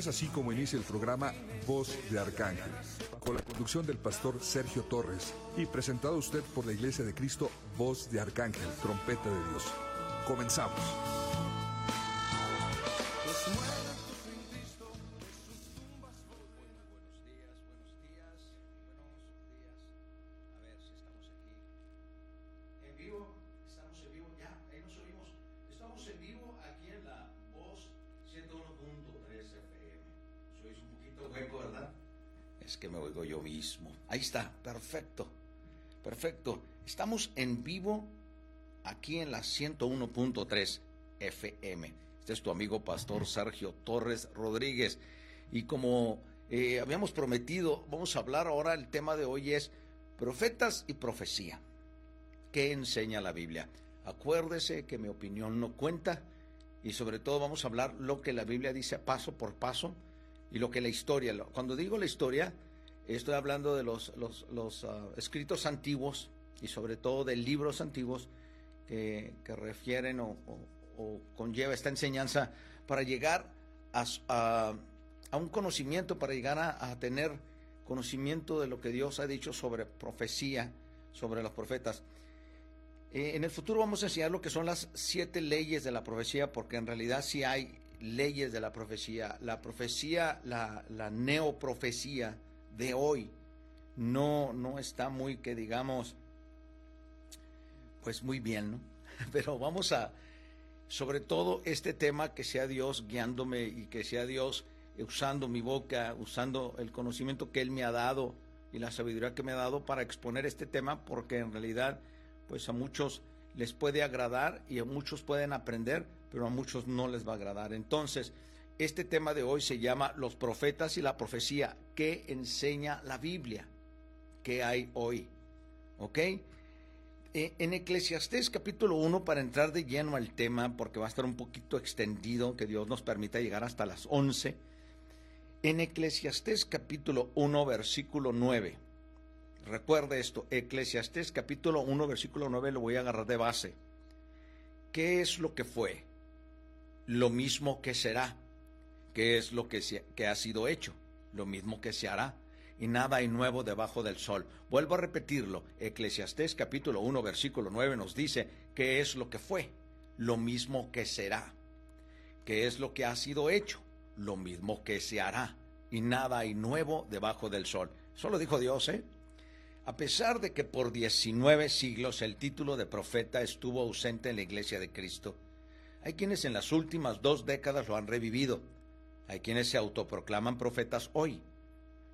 Es así como inicia el programa Voz de Arcángel, con la conducción del pastor Sergio Torres y presentado a usted por la Iglesia de Cristo Voz de Arcángel, Trompeta de Dios. Comenzamos. En vivo aquí en la 101.3 FM. Este es tu amigo pastor Sergio Torres Rodríguez. Y como eh, habíamos prometido, vamos a hablar ahora, el tema de hoy es profetas y profecía. ¿Qué enseña la Biblia? Acuérdese que mi opinión no cuenta y sobre todo vamos a hablar lo que la Biblia dice paso por paso y lo que la historia, cuando digo la historia, Estoy hablando de los, los, ah, escritos antiguos y sobre todo de libros antiguos que, refieren o, conlleva esta enseñanza para llegar a, un conocimiento, para llegar a, tener conocimiento de lo que Dios ha dicho sobre profecía, sobre los profetas. Eh, en el futuro vamos a enseñar lo que son las siete leyes de la profecía, porque en realidad sí hay leyes de la profecía. La profecía, la, la neoprofecía, de hoy no, no está muy que digamos, pues muy bien, ¿no? Pero vamos a, sobre todo este tema, que sea Dios guiándome y que sea Dios usando mi boca, usando el conocimiento que Él me ha dado y la sabiduría que me ha dado para exponer este tema, porque en realidad, pues a muchos les puede agradar y a muchos pueden aprender, pero a muchos no les va a agradar. Entonces, este tema de hoy se llama Los profetas y la profecía. ¿Qué enseña la Biblia? ¿Qué hay hoy? ¿Ok? Eh, en Eclesiastés capítulo 1, para entrar de lleno al tema, porque va a estar un poquito extendido, que Dios nos permita llegar hasta las 11. En Eclesiastés capítulo 1, versículo 9. Recuerde esto, Eclesiastés capítulo 1, versículo 9, lo voy a agarrar de base. ¿Qué es lo que fue? Lo mismo que será ¿Qué es lo que, que ha sido hecho? Lo mismo que se hará. Y nada hay nuevo debajo del sol. Vuelvo a repetirlo. Eclesiastés capítulo 1 versículo 9 nos dice qué es lo que fue, lo mismo que será. ¿Qué es lo que ha sido hecho? Lo mismo que se hará. Y nada hay nuevo debajo del sol. Eso lo dijo Dios, ¿eh? A pesar de que por 19 siglos el título de profeta estuvo ausente en la iglesia de Cristo, hay quienes en las últimas dos décadas lo han revivido hay quienes se autoproclaman profetas hoy.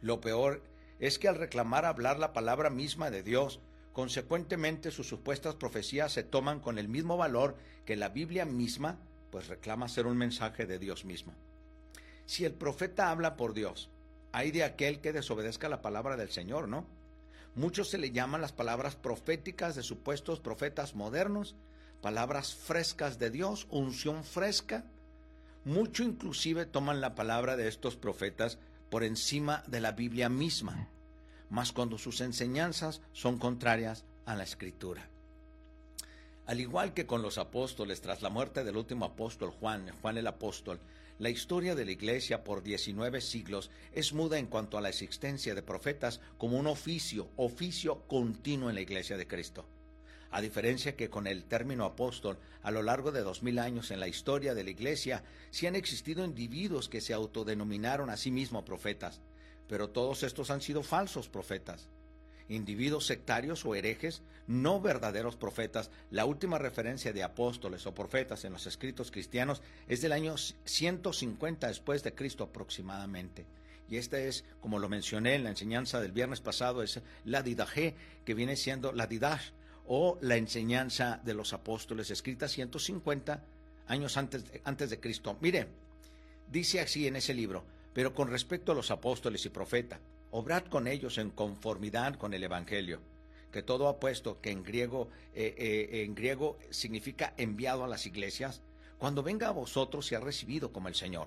Lo peor es que al reclamar hablar la palabra misma de Dios, consecuentemente sus supuestas profecías se toman con el mismo valor que la Biblia misma, pues reclama ser un mensaje de Dios mismo. Si el profeta habla por Dios, hay de aquel que desobedezca la palabra del Señor, ¿no? Muchos se le llaman las palabras proféticas de supuestos profetas modernos, palabras frescas de Dios, unción fresca, mucho inclusive toman la palabra de estos profetas por encima de la Biblia misma, mas cuando sus enseñanzas son contrarias a la escritura. Al igual que con los apóstoles, tras la muerte del último apóstol Juan, Juan el apóstol, la historia de la iglesia por 19 siglos es muda en cuanto a la existencia de profetas como un oficio, oficio continuo en la iglesia de Cristo a diferencia que con el término apóstol, a lo largo de dos mil años en la historia de la Iglesia, sí han existido individuos que se autodenominaron a sí mismos profetas, pero todos estos han sido falsos profetas. Individuos sectarios o herejes, no verdaderos profetas. La última referencia de apóstoles o profetas en los escritos cristianos es del año 150 después de Cristo aproximadamente. Y esta es, como lo mencioné en la enseñanza del viernes pasado, es la didaje, que viene siendo la didash, o la enseñanza de los apóstoles escrita 150 años antes de, antes de Cristo. Mire, Dice así en ese libro, pero con respecto a los apóstoles y profetas, obrad con ellos en conformidad con el Evangelio, que todo apuesto que en griego, eh, eh, en griego significa enviado a las iglesias, cuando venga a vosotros se ha recibido como el Señor.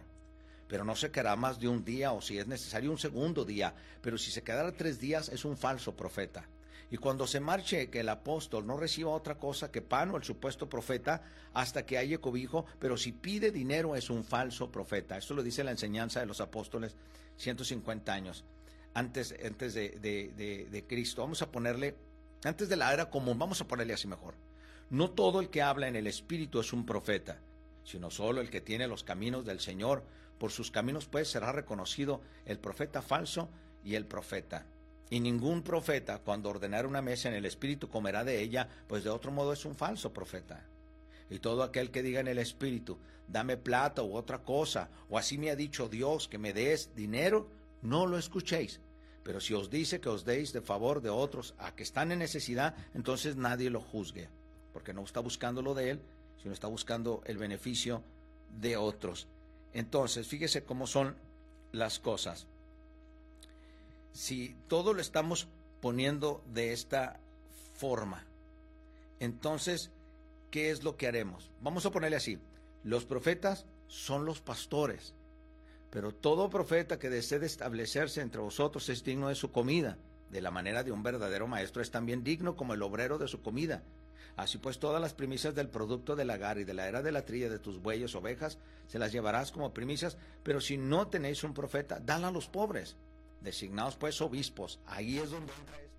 Pero no se quedará más de un día o si es necesario un segundo día, pero si se quedara tres días es un falso profeta. Y cuando se marche que el apóstol no reciba otra cosa que pan o el supuesto profeta hasta que haya cobijo, pero si pide dinero es un falso profeta. Esto lo dice la enseñanza de los apóstoles 150 años antes, antes de, de Cristo. Vamos a ponerle, antes de la era común, vamos a ponerle así mejor. No todo el que habla en el Espíritu es un profeta, sino solo el que tiene los caminos del Señor. Por sus caminos pues será reconocido el profeta falso y el profeta. Y ningún profeta, cuando ordenara una mesa en el Espíritu, comerá de ella, pues de otro modo es un falso profeta. Y todo aquel que diga en el Espíritu, dame plata u otra cosa, o así me ha dicho Dios que me des dinero, no lo escuchéis. Pero si os dice que os deis de favor de otros a que están en necesidad, entonces nadie lo juzgue, porque no está buscando lo de él, sino está buscando el beneficio de otros. Entonces, fíjese cómo son las cosas si todo lo estamos poniendo de esta forma, entonces, ¿qué es lo que haremos? Vamos a ponerle así, los profetas son los pastores, pero todo profeta que desee establecerse entre vosotros es digno de su comida, de la manera de un verdadero maestro es también digno como el obrero de su comida. Así pues, todas las primicias del producto del lagar y de la era de la trilla de tus bueyes, ovejas, se las llevarás como primicias, pero si no tenéis un profeta, dala a los pobres designados pues obispos. Ahí es donde entra esto.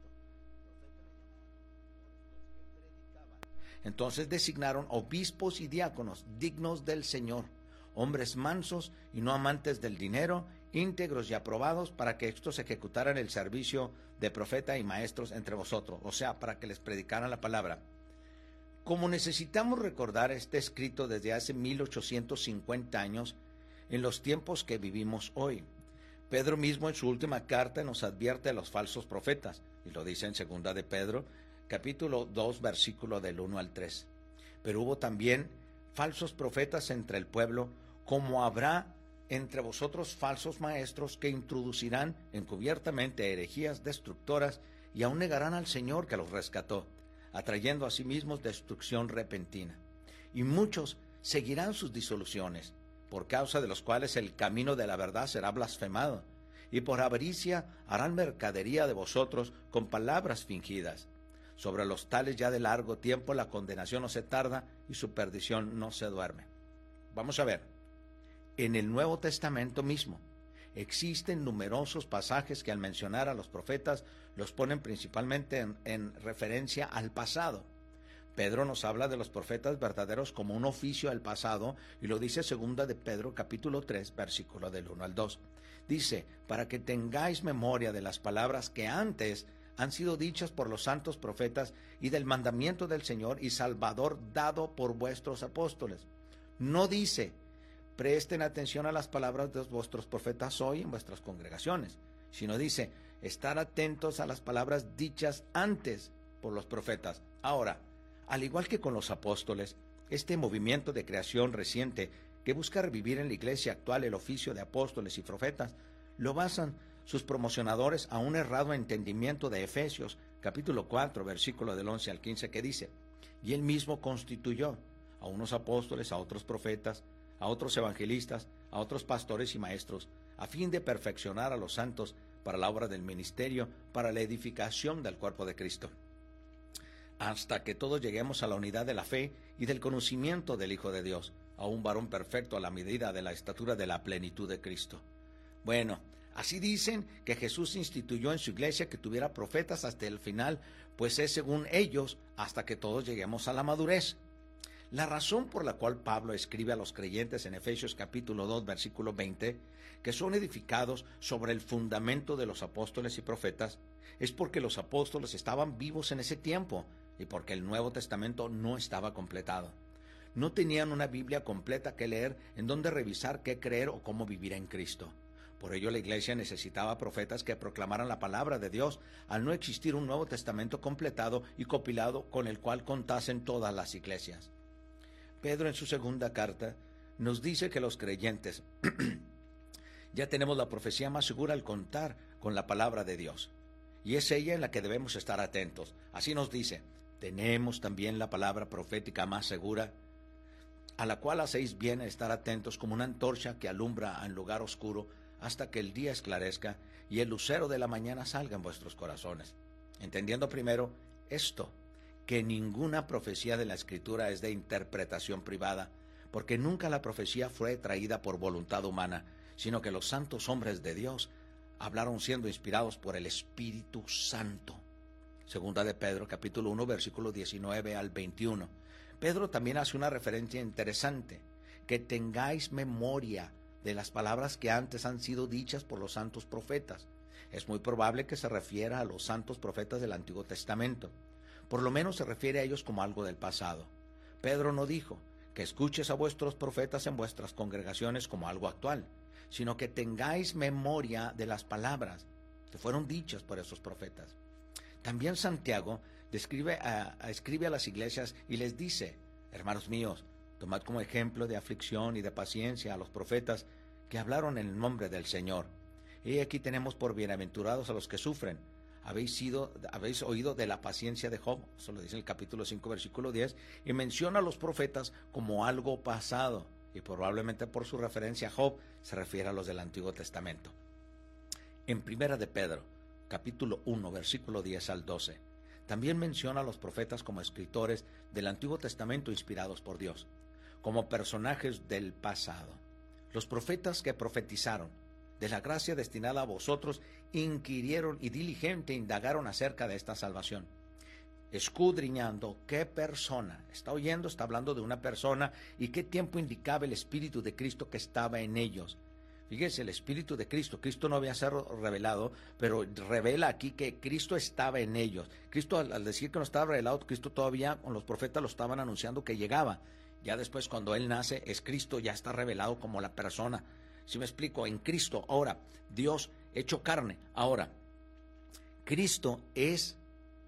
Entonces designaron obispos y diáconos dignos del Señor, hombres mansos y no amantes del dinero, íntegros y aprobados para que estos ejecutaran el servicio de profeta y maestros entre vosotros, o sea, para que les predicaran la palabra. Como necesitamos recordar este escrito desde hace 1850 años, en los tiempos que vivimos hoy. Pedro mismo en su última carta nos advierte a los falsos profetas, y lo dice en segunda de Pedro, capítulo 2, versículo del 1 al 3. Pero hubo también falsos profetas entre el pueblo, como habrá entre vosotros falsos maestros que introducirán encubiertamente herejías destructoras y aún negarán al Señor que los rescató, atrayendo a sí mismos destrucción repentina. Y muchos seguirán sus disoluciones por causa de los cuales el camino de la verdad será blasfemado, y por avaricia harán mercadería de vosotros con palabras fingidas. Sobre los tales ya de largo tiempo la condenación no se tarda y su perdición no se duerme. Vamos a ver, en el Nuevo Testamento mismo existen numerosos pasajes que al mencionar a los profetas los ponen principalmente en, en referencia al pasado Pedro nos habla de los profetas verdaderos como un oficio del pasado y lo dice segunda de Pedro capítulo 3 versículo del 1 al 2. Dice, para que tengáis memoria de las palabras que antes han sido dichas por los santos profetas y del mandamiento del Señor y Salvador dado por vuestros apóstoles. No dice, presten atención a las palabras de vuestros profetas hoy en vuestras congregaciones, sino dice, estar atentos a las palabras dichas antes por los profetas. Ahora, al igual que con los apóstoles, este movimiento de creación reciente que busca revivir en la iglesia actual el oficio de apóstoles y profetas, lo basan sus promocionadores a un errado entendimiento de Efesios, capítulo 4, versículo del 11 al 15, que dice, y él mismo constituyó a unos apóstoles, a otros profetas, a otros evangelistas, a otros pastores y maestros, a fin de perfeccionar a los santos para la obra del ministerio, para la edificación del cuerpo de Cristo hasta que todos lleguemos a la unidad de la fe y del conocimiento del Hijo de Dios, a un varón perfecto a la medida de la estatura de la plenitud de Cristo. Bueno, así dicen que Jesús instituyó en su iglesia que tuviera profetas hasta el final, pues es según ellos hasta que todos lleguemos a la madurez. La razón por la cual Pablo escribe a los creyentes en Efesios capítulo 2 versículo 20, que son edificados sobre el fundamento de los apóstoles y profetas, es porque los apóstoles estaban vivos en ese tiempo y porque el Nuevo Testamento no estaba completado. No tenían una Biblia completa que leer en donde revisar qué creer o cómo vivir en Cristo. Por ello la iglesia necesitaba profetas que proclamaran la palabra de Dios, al no existir un Nuevo Testamento completado y compilado con el cual contasen todas las iglesias. Pedro en su segunda carta nos dice que los creyentes ya tenemos la profecía más segura al contar con la palabra de Dios. Y es ella en la que debemos estar atentos. Así nos dice, tenemos también la palabra profética más segura, a la cual hacéis bien estar atentos como una antorcha que alumbra en lugar oscuro hasta que el día esclarezca y el lucero de la mañana salga en vuestros corazones. Entendiendo primero esto, que ninguna profecía de la Escritura es de interpretación privada, porque nunca la profecía fue traída por voluntad humana, sino que los santos hombres de Dios hablaron siendo inspirados por el Espíritu Santo. Segunda de Pedro, capítulo 1, versículo 19 al 21. Pedro también hace una referencia interesante, que tengáis memoria de las palabras que antes han sido dichas por los santos profetas. Es muy probable que se refiera a los santos profetas del Antiguo Testamento. Por lo menos se refiere a ellos como algo del pasado. Pedro no dijo que escuches a vuestros profetas en vuestras congregaciones como algo actual, sino que tengáis memoria de las palabras que fueron dichas por esos profetas. También Santiago describe a, escribe a las iglesias y les dice, hermanos míos, tomad como ejemplo de aflicción y de paciencia a los profetas que hablaron en el nombre del Señor. Y aquí tenemos por bienaventurados a los que sufren. Habéis, sido, habéis oído de la paciencia de Job, eso lo dice el capítulo 5, versículo 10, y menciona a los profetas como algo pasado y probablemente por su referencia a Job se refiere a los del Antiguo Testamento. En Primera de Pedro, capítulo 1, versículo 10 al 12, también menciona a los profetas como escritores del Antiguo Testamento inspirados por Dios, como personajes del pasado. Los profetas que profetizaron de la gracia destinada a vosotros inquirieron y diligente indagaron acerca de esta salvación escudriñando qué persona, está oyendo, está hablando de una persona y qué tiempo indicaba el Espíritu de Cristo que estaba en ellos. Fíjese, el Espíritu de Cristo, Cristo no había sido revelado, pero revela aquí que Cristo estaba en ellos. Cristo al, decir que no estaba revelado, Cristo todavía con los profetas lo estaban anunciando que llegaba. Ya después cuando Él nace, es Cristo, ya está revelado como la persona. Si me explico, en Cristo, ahora, Dios hecho carne, ahora, Cristo es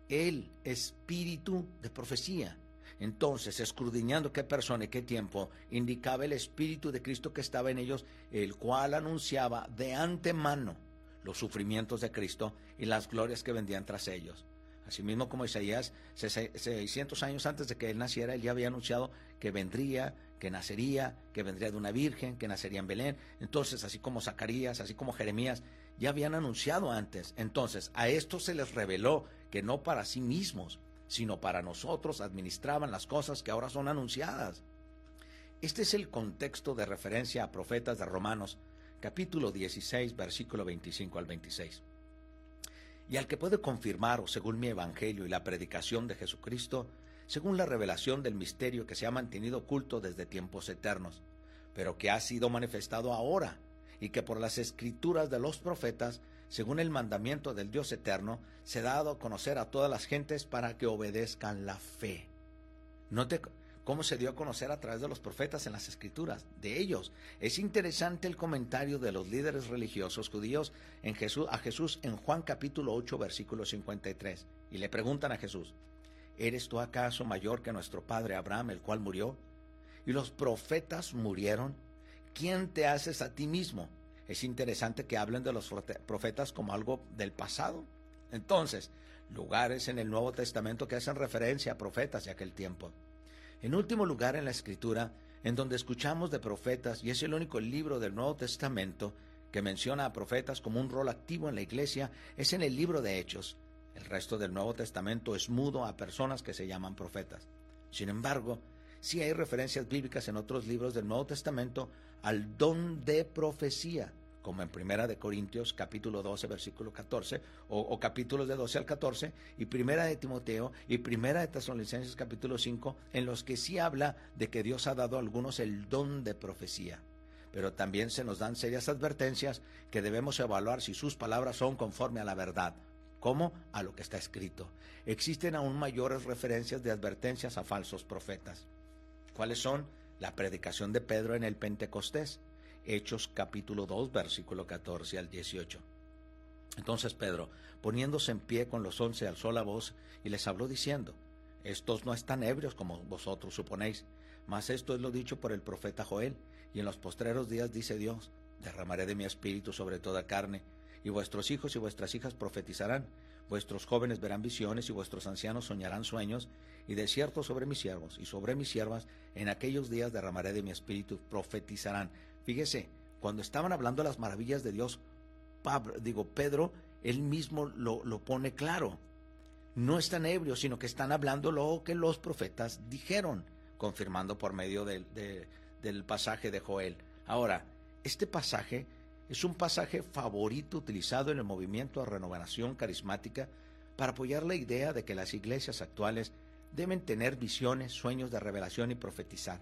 el espíritu de profecía. Entonces, escudriñando qué persona y qué tiempo, indicaba el espíritu de Cristo que estaba en ellos, el cual anunciaba de antemano los sufrimientos de Cristo y las glorias que vendían tras ellos. Asimismo como Isaías, 600 años antes de que él naciera, él ya había anunciado que vendría, que nacería, que vendría de una virgen, que nacería en Belén. Entonces, así como Zacarías, así como Jeremías, ya habían anunciado antes. Entonces, a esto se les reveló que no para sí mismos, sino para nosotros administraban las cosas que ahora son anunciadas. Este es el contexto de referencia a profetas de Romanos, capítulo 16, versículo 25 al 26. Y al que puede confirmar, según mi evangelio y la predicación de Jesucristo, según la revelación del misterio que se ha mantenido oculto desde tiempos eternos, pero que ha sido manifestado ahora y que por las escrituras de los profetas, según el mandamiento del Dios eterno, se ha dado a conocer a todas las gentes para que obedezcan la fe. Note cómo se dio a conocer a través de los profetas en las escrituras, de ellos. Es interesante el comentario de los líderes religiosos judíos a Jesús en Juan capítulo 8, versículo 53. Y le preguntan a Jesús, ¿eres tú acaso mayor que nuestro padre Abraham, el cual murió? Y los profetas murieron ¿quién te haces a ti mismo? Es interesante que hablen de los profetas como algo del pasado. Entonces, lugares en el Nuevo Testamento que hacen referencia a profetas de aquel tiempo. En último lugar, en la Escritura, en donde escuchamos de profetas, y es el único libro del Nuevo Testamento que menciona a profetas como un rol activo en la iglesia, es en el libro de Hechos. El resto del Nuevo Testamento es mudo a personas que se llaman profetas. Sin embargo, sí hay referencias bíblicas en otros libros del Nuevo Testamento al don de profecía, como en Primera de Corintios capítulo 12 versículo 14 o, capítulos de 12 al 14 y Primera de Timoteo y Primera de Tesalonicenses capítulo 5 en los que sí habla de que Dios ha dado a algunos el don de profecía. Pero también se nos dan serias advertencias que debemos evaluar si sus palabras son conforme a la verdad, como a lo que está escrito. Existen aún mayores referencias de advertencias a falsos profetas. ¿Cuáles son? La predicación de Pedro en el Pentecostés, Hechos capítulo 2, versículo 14 al 18. Entonces Pedro, poniéndose en pie con los once, alzó la voz y les habló diciendo, Estos no están ebrios como vosotros suponéis, mas esto es lo dicho por el profeta Joel, y en los postreros días dice Dios, derramaré de mi espíritu sobre toda carne, y vuestros hijos y vuestras hijas profetizarán, vuestros jóvenes verán visiones y vuestros ancianos soñarán sueños, y de cierto sobre mis siervos y sobre mis siervas en aquellos días derramaré de mi espíritu, profetizarán. Fíjese, cuando estaban hablando las maravillas de Dios, digo, Pedro, él mismo lo, lo pone claro. No están ebrios, sino que están hablando lo que los profetas dijeron, confirmando por medio del, del pasaje de Joel. Ahora, este pasaje es un pasaje favorito utilizado en el movimiento de renovación carismática para apoyar la idea de que las iglesias actuales deben tener visiones, sueños de revelación y profetizar.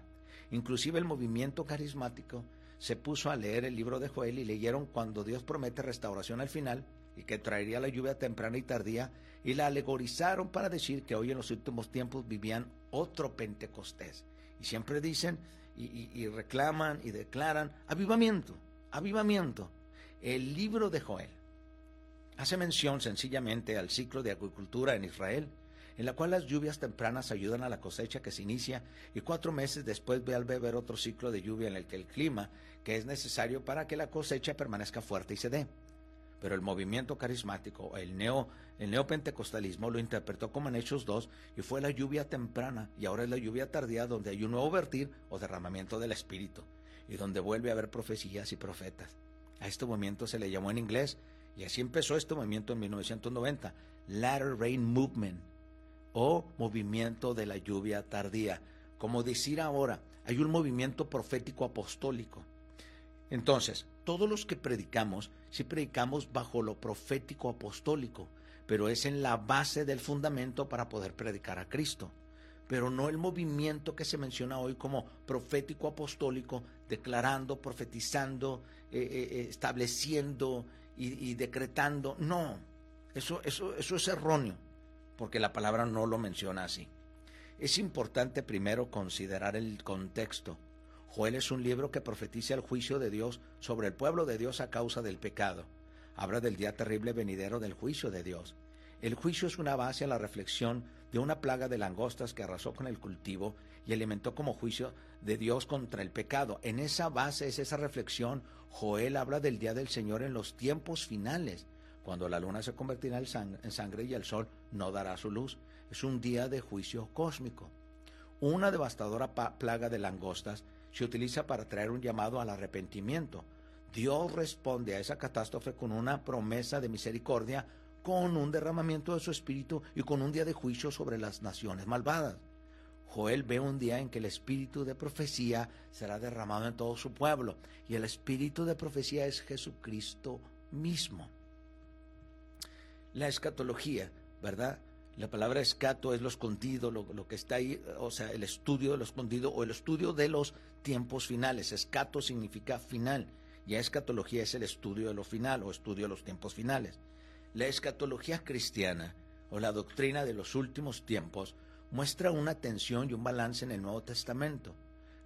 Inclusive el movimiento carismático se puso a leer el libro de Joel y leyeron cuando Dios promete restauración al final y que traería la lluvia temprana y tardía y la alegorizaron para decir que hoy en los últimos tiempos vivían otro Pentecostés. Y siempre dicen y, reclaman y declaran avivamiento, avivamiento. El libro de Joel hace mención sencillamente al ciclo de agricultura en Israel en la cual las lluvias tempranas ayudan a la cosecha que se inicia y cuatro meses después ve al beber otro ciclo de lluvia en el que el clima que es necesario para que la cosecha permanezca fuerte y se dé. Pero el movimiento carismático, el, neo, el neopentecostalismo, lo interpretó como en Hechos 2 y fue la lluvia temprana y ahora es la lluvia tardía donde hay un nuevo vertir o derramamiento del Espíritu y donde vuelve a haber profecías y profetas. A este movimiento se le llamó en inglés y así empezó este movimiento en 1990, Latter Rain Movement, o movimiento de la lluvia tardía. Como decir ahora, hay un movimiento profético apostólico. Entonces, todos los que predicamos, sí predicamos bajo lo profético apostólico, pero es en la base del fundamento para poder predicar a Cristo. Pero no el movimiento que se menciona hoy como profético apostólico, declarando, profetizando, eh, eh, eh, estableciendo y, decretando. No, eso, eso, eso es erróneo porque la palabra no lo menciona así. Es importante primero considerar el contexto. Joel es un libro que profetiza el juicio de Dios sobre el pueblo de Dios a causa del pecado. Habla del día terrible venidero del juicio de Dios. El juicio es una base a la reflexión de una plaga de langostas que arrasó con el cultivo y alimentó como juicio de Dios contra el pecado. En esa base es esa reflexión. Joel habla del día del Señor en los tiempos finales cuando la luna se convertirá en sangre y el sol no dará su luz. Es un día de juicio cósmico. Una devastadora plaga de langostas se utiliza para traer un llamado al arrepentimiento. Dios responde a esa catástrofe con una promesa de misericordia, con un derramamiento de su espíritu y con un día de juicio sobre las naciones malvadas. Joel ve un día en que el espíritu de profecía será derramado en todo su pueblo, y el espíritu de profecía es Jesucristo mismo la escatología, ¿verdad? La palabra escato es lo escondido, lo, que está ahí, o sea, el estudio de lo escondido o el estudio de los tiempos finales. Escato significa final. Ya escatología es el estudio de lo final o estudio de los tiempos finales. La escatología cristiana o la doctrina de los últimos tiempos muestra una tensión y un balance en el Nuevo Testamento.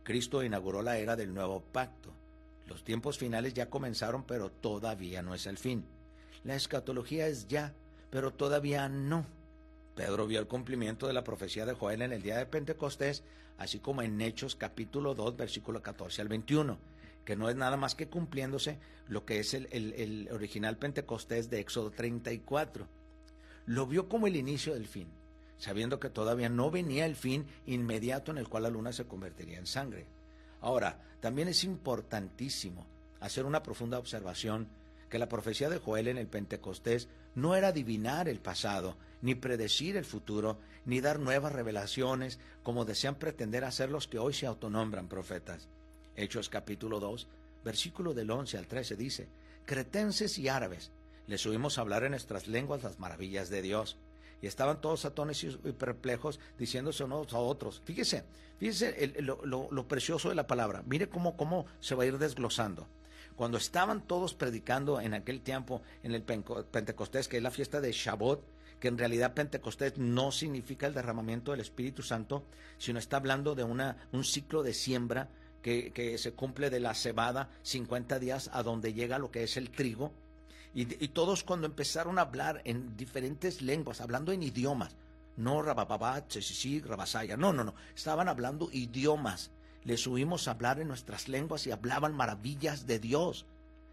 Cristo inauguró la era del nuevo pacto. Los tiempos finales ya comenzaron, pero todavía no es el fin. La escatología es ya, pero todavía no. Pedro vio el cumplimiento de la profecía de Joel en el día de Pentecostés, así como en Hechos capítulo 2, versículo 14 al 21, que no es nada más que cumpliéndose lo que es el, el original Pentecostés de Éxodo 34. Lo vio como el inicio del fin, sabiendo que todavía no venía el fin inmediato en el cual la luna se convertiría en sangre. Ahora, también es importantísimo hacer una profunda observación que la profecía de Joel en el Pentecostés no era adivinar el pasado, ni predecir el futuro, ni dar nuevas revelaciones, como desean pretender hacer los que hoy se autonombran profetas. Hechos capítulo 2, versículo del 11 al 13 dice, Cretenses y árabes, les oímos hablar en nuestras lenguas las maravillas de Dios. Y estaban todos atones y perplejos, diciéndose unos a otros. Fíjese, fíjese lo, lo, precioso de la palabra. Mire cómo, cómo se va a ir desglosando. Cuando estaban todos predicando en aquel tiempo en el Pentecostés, que es la fiesta de Shabbat, que en realidad Pentecostés no significa el derramamiento del Espíritu Santo, sino está hablando de una, un ciclo de siembra que, que se cumple de la cebada 50 días a donde llega lo que es el trigo. Y, y todos cuando empezaron a hablar en diferentes lenguas, hablando en idiomas, no rabababat, sí, rabasaya, no, no, no, estaban hablando idiomas, les oímos hablar en nuestras lenguas y hablaban maravillas de Dios,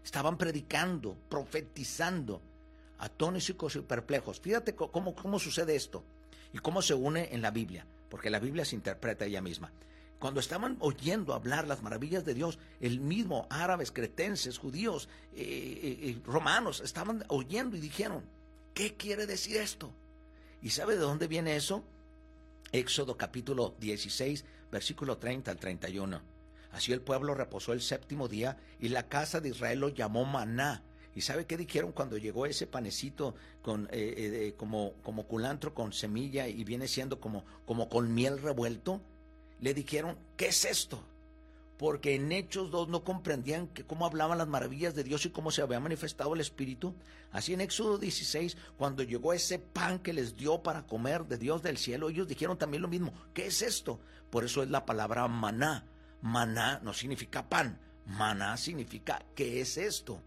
estaban predicando, profetizando, atónicos y perplejos. Fíjate cómo, cómo sucede esto y cómo se une en la Biblia, porque la Biblia se interpreta ella misma. Cuando estaban oyendo hablar las maravillas de Dios, el mismo árabes, cretenses, judíos, eh, eh, eh, romanos, estaban oyendo y dijeron, ¿qué quiere decir esto? ¿Y sabe de dónde viene eso? Éxodo capítulo 16, versículo 30 al 31. Así el pueblo reposó el séptimo día y la casa de Israel lo llamó maná. ¿Y sabe qué dijeron cuando llegó ese panecito con, como, como culantro con semilla y viene siendo como, como con miel revuelto? le dijeron, ¿qué es esto? Porque en Hechos 2 no comprendían que cómo hablaban las maravillas de Dios y cómo se había manifestado el Espíritu. Así en Éxodo 16, cuando llegó ese pan que les dio para comer de Dios del cielo, ellos dijeron también lo mismo, ¿qué es esto? Por eso es la palabra maná. Maná no significa pan, maná significa ¿qué es esto?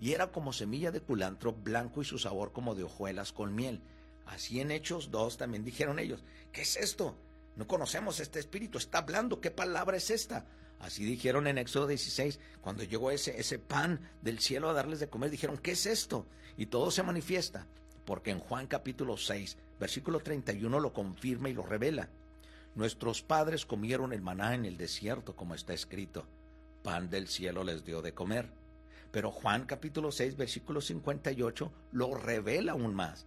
Y era como semilla de culantro blanco y su sabor como de hojuelas con miel. Así en Hechos 2 también dijeron ellos, ¿qué es esto? No conocemos este espíritu, está hablando, ¿qué palabra es esta? Así dijeron en Éxodo 16, cuando llegó ese, ese pan del cielo a darles de comer, dijeron, ¿qué es esto? Y todo se manifiesta, porque en Juan capítulo 6, versículo 31 lo confirma y lo revela. Nuestros padres comieron el maná en el desierto, como está escrito, pan del cielo les dio de comer. Pero Juan capítulo 6, versículo 58 lo revela aún más.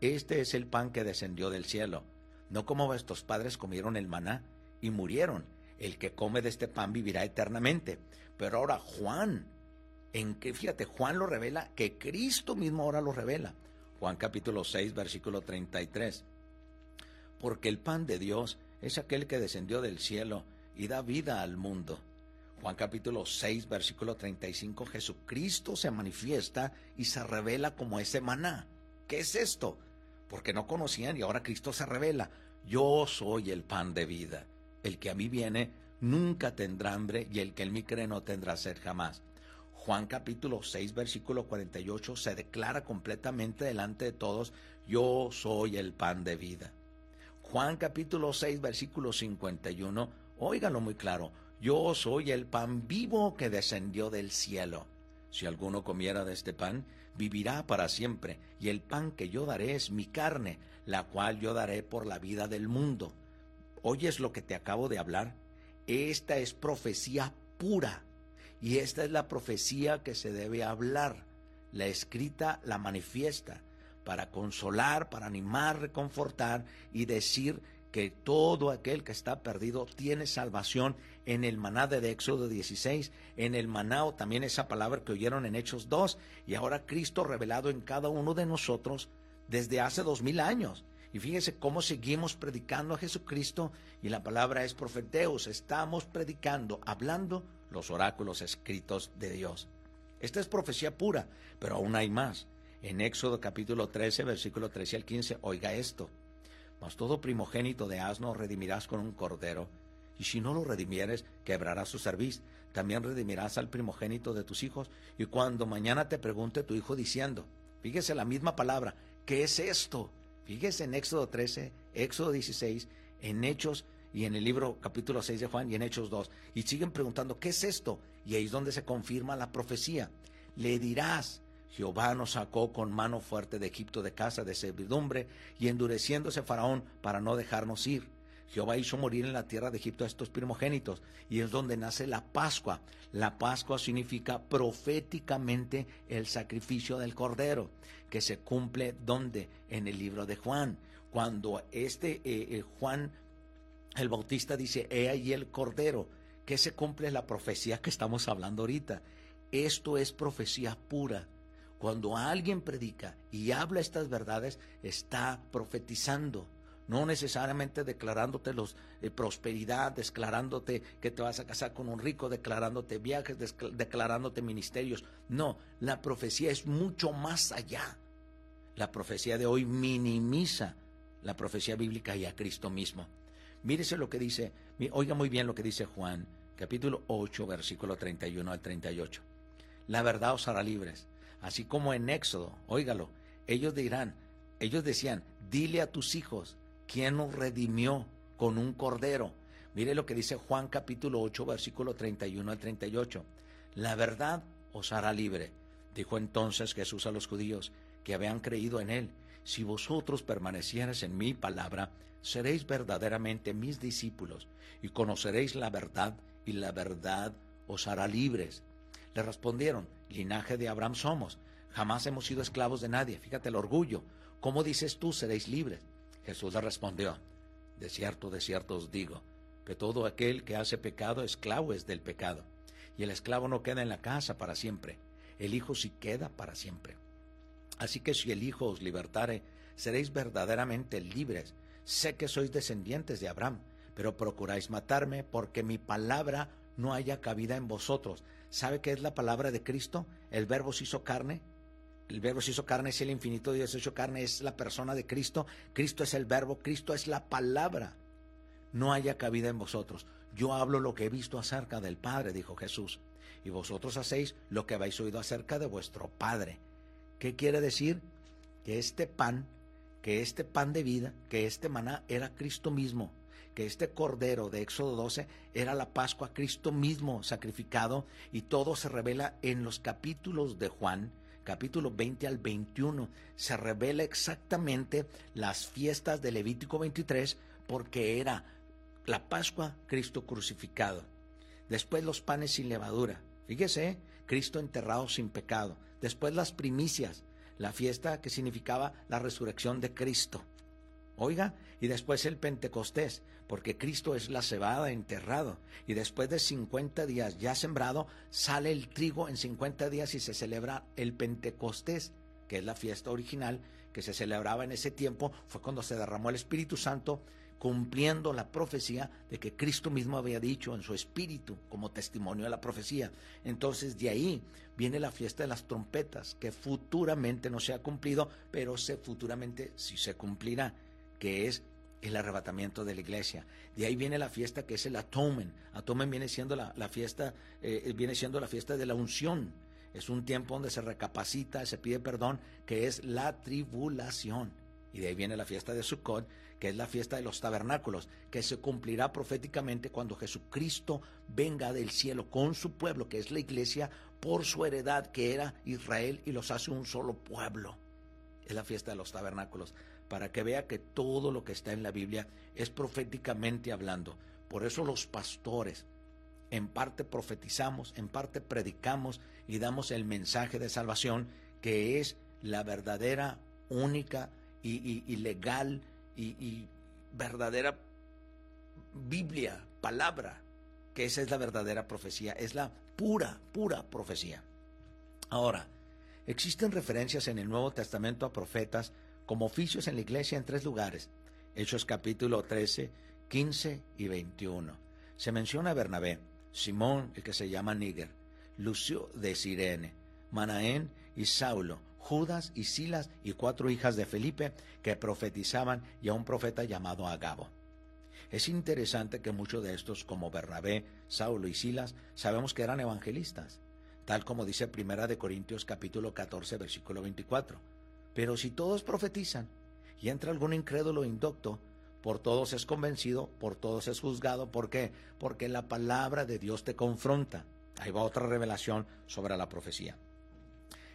Este es el pan que descendió del cielo no como vuestros padres comieron el maná y murieron. El que come de este pan vivirá eternamente. Pero ahora Juan, en que fíjate, Juan lo revela, que Cristo mismo ahora lo revela. Juan capítulo 6, versículo 33. Porque el pan de Dios es aquel que descendió del cielo y da vida al mundo. Juan capítulo 6, versículo 35, Jesucristo se manifiesta y se revela como ese maná. ¿Qué es esto? Porque no conocían y ahora Cristo se revela. Yo soy el pan de vida. El que a mí viene nunca tendrá hambre y el que en mí cree no tendrá sed jamás. Juan capítulo 6 versículo 48 se declara completamente delante de todos, yo soy el pan de vida. Juan capítulo 6 versículo 51, óiganlo muy claro, yo soy el pan vivo que descendió del cielo. Si alguno comiera de este pan, vivirá para siempre, y el pan que yo daré es mi carne, la cual yo daré por la vida del mundo. ¿Oyes lo que te acabo de hablar? Esta es profecía pura, y esta es la profecía que se debe hablar. La escrita la manifiesta para consolar, para animar, reconfortar y decir que todo aquel que está perdido tiene salvación en el maná de Éxodo 16, en el maná o también esa palabra que oyeron en Hechos 2, y ahora Cristo revelado en cada uno de nosotros desde hace dos mil años. Y fíjese cómo seguimos predicando a Jesucristo y la palabra es profeteos. Estamos predicando, hablando los oráculos escritos de Dios. Esta es profecía pura, pero aún hay más. En Éxodo capítulo 13, versículo 13 al 15, oiga esto. Mas todo primogénito de asno redimirás con un cordero, y si no lo redimieres, quebrarás su cerviz. También redimirás al primogénito de tus hijos, y cuando mañana te pregunte tu hijo diciendo, fíjese la misma palabra, ¿qué es esto? Fíjese en Éxodo 13, Éxodo 16, en Hechos y en el libro capítulo 6 de Juan y en Hechos 2. Y siguen preguntando, ¿qué es esto? Y ahí es donde se confirma la profecía. Le dirás, Jehová nos sacó con mano fuerte de Egipto de casa de servidumbre y endureciéndose Faraón para no dejarnos ir. Jehová hizo morir en la tierra de Egipto a estos primogénitos y es donde nace la Pascua. La Pascua significa proféticamente el sacrificio del Cordero, que se cumple donde? En el libro de Juan. Cuando este eh, eh, Juan el Bautista dice, he ahí el Cordero, que se cumple la profecía que estamos hablando ahorita. Esto es profecía pura cuando alguien predica y habla estas verdades, está profetizando, no necesariamente declarándote los, eh, prosperidad, declarándote que te vas a casar con un rico, declarándote viajes, declarándote ministerios. No, la profecía es mucho más allá. La profecía de hoy minimiza la profecía bíblica y a Cristo mismo. Mírese lo que dice, oiga muy bien lo que dice Juan, capítulo 8, versículo 31 al 38. La verdad os hará libres Así como en Éxodo, óigalo, ellos dirán, ellos decían, dile a tus hijos, ¿quién nos redimió con un cordero? Mire lo que dice Juan capítulo 8, versículo 31 al 38. La verdad os hará libre. Dijo entonces Jesús a los judíos que habían creído en él. Si vosotros permaneciereis en mi palabra, seréis verdaderamente mis discípulos y conoceréis la verdad y la verdad os hará libres. Le respondieron, linaje de Abraham somos, jamás hemos sido esclavos de nadie. Fíjate el orgullo. ¿Cómo dices tú seréis libres? Jesús le respondió, de cierto, de cierto os digo, que todo aquel que hace pecado, esclavo es del pecado. Y el esclavo no queda en la casa para siempre, el Hijo sí queda para siempre. Así que si el Hijo os libertare, seréis verdaderamente libres. Sé que sois descendientes de Abraham, pero procuráis matarme porque mi palabra no haya cabida en vosotros. ¿Sabe qué es la palabra de Cristo? El verbo se hizo carne. El verbo se hizo carne es el infinito Dios hecho carne, es la persona de Cristo. Cristo es el verbo, Cristo es la palabra. No haya cabida en vosotros. Yo hablo lo que he visto acerca del Padre, dijo Jesús, y vosotros hacéis lo que habéis oído acerca de vuestro Padre. ¿Qué quiere decir? Que este pan, que este pan de vida, que este maná era Cristo mismo que este cordero de Éxodo 12 era la Pascua, Cristo mismo sacrificado, y todo se revela en los capítulos de Juan, capítulo 20 al 21, se revela exactamente las fiestas de Levítico 23, porque era la Pascua, Cristo crucificado. Después los panes sin levadura. Fíjese, Cristo enterrado sin pecado. Después las primicias, la fiesta que significaba la resurrección de Cristo. Oiga, y después el Pentecostés, porque Cristo es la cebada enterrado. Y después de 50 días ya sembrado, sale el trigo en 50 días y se celebra el Pentecostés, que es la fiesta original que se celebraba en ese tiempo. Fue cuando se derramó el Espíritu Santo, cumpliendo la profecía de que Cristo mismo había dicho en su espíritu como testimonio de la profecía. Entonces de ahí viene la fiesta de las trompetas, que futuramente no se ha cumplido, pero se futuramente sí se cumplirá que es el arrebatamiento de la iglesia. De ahí viene la fiesta que es el atomen. Atomen viene siendo la, fiesta, eh, viene siendo la fiesta de la unción. Es un tiempo donde se recapacita, se pide perdón, que es la tribulación. Y de ahí viene la fiesta de Sukkot, que es la fiesta de los tabernáculos, que se cumplirá proféticamente cuando Jesucristo venga del cielo con su pueblo, que es la iglesia, por su heredad que era Israel, y los hace un solo pueblo. Es la fiesta de los tabernáculos para que vea que todo lo que está en la Biblia es proféticamente hablando. Por eso los pastores en parte profetizamos, en parte predicamos y damos el mensaje de salvación que es la verdadera, única y, legal y verdadera Biblia, palabra, que esa es la verdadera profecía, es la pura, pura profecía. Ahora, existen referencias en el Nuevo Testamento a profetas como oficios en la iglesia en tres lugares. Hechos capítulo 13, 15 y 21. Se menciona a Bernabé, Simón, el que se llama Níger, Lucio de Sirene, Manaén y Saulo, Judas y Silas y cuatro hijas de Felipe que profetizaban y a un profeta llamado Agabo. Es interesante que muchos de estos, como Bernabé, Saulo y Silas, sabemos que eran evangelistas, tal como dice Primera de Corintios capítulo 14 versículo 24. Pero si todos profetizan y entra algún incrédulo indocto, por todos es convencido, por todos es juzgado. ¿Por qué? Porque la palabra de Dios te confronta. Ahí va otra revelación sobre la profecía.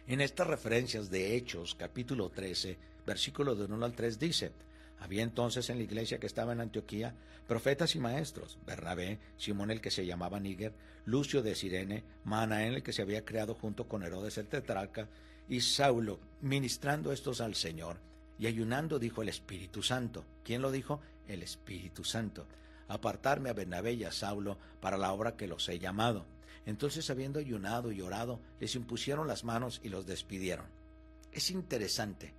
En estas referencias de Hechos, capítulo 13, versículo de 1 al 3 dice, había entonces en la iglesia que estaba en Antioquía profetas y maestros, Bernabé, Simón el que se llamaba Níger, Lucio de Sirene, Manaén el que se había creado junto con Herodes el tetrarca, y Saulo, ministrando estos al Señor y ayunando, dijo el Espíritu Santo. ¿Quién lo dijo? El Espíritu Santo. Apartarme a Bernabé y a Saulo para la obra que los he llamado. Entonces, habiendo ayunado y orado, les impusieron las manos y los despidieron. Es interesante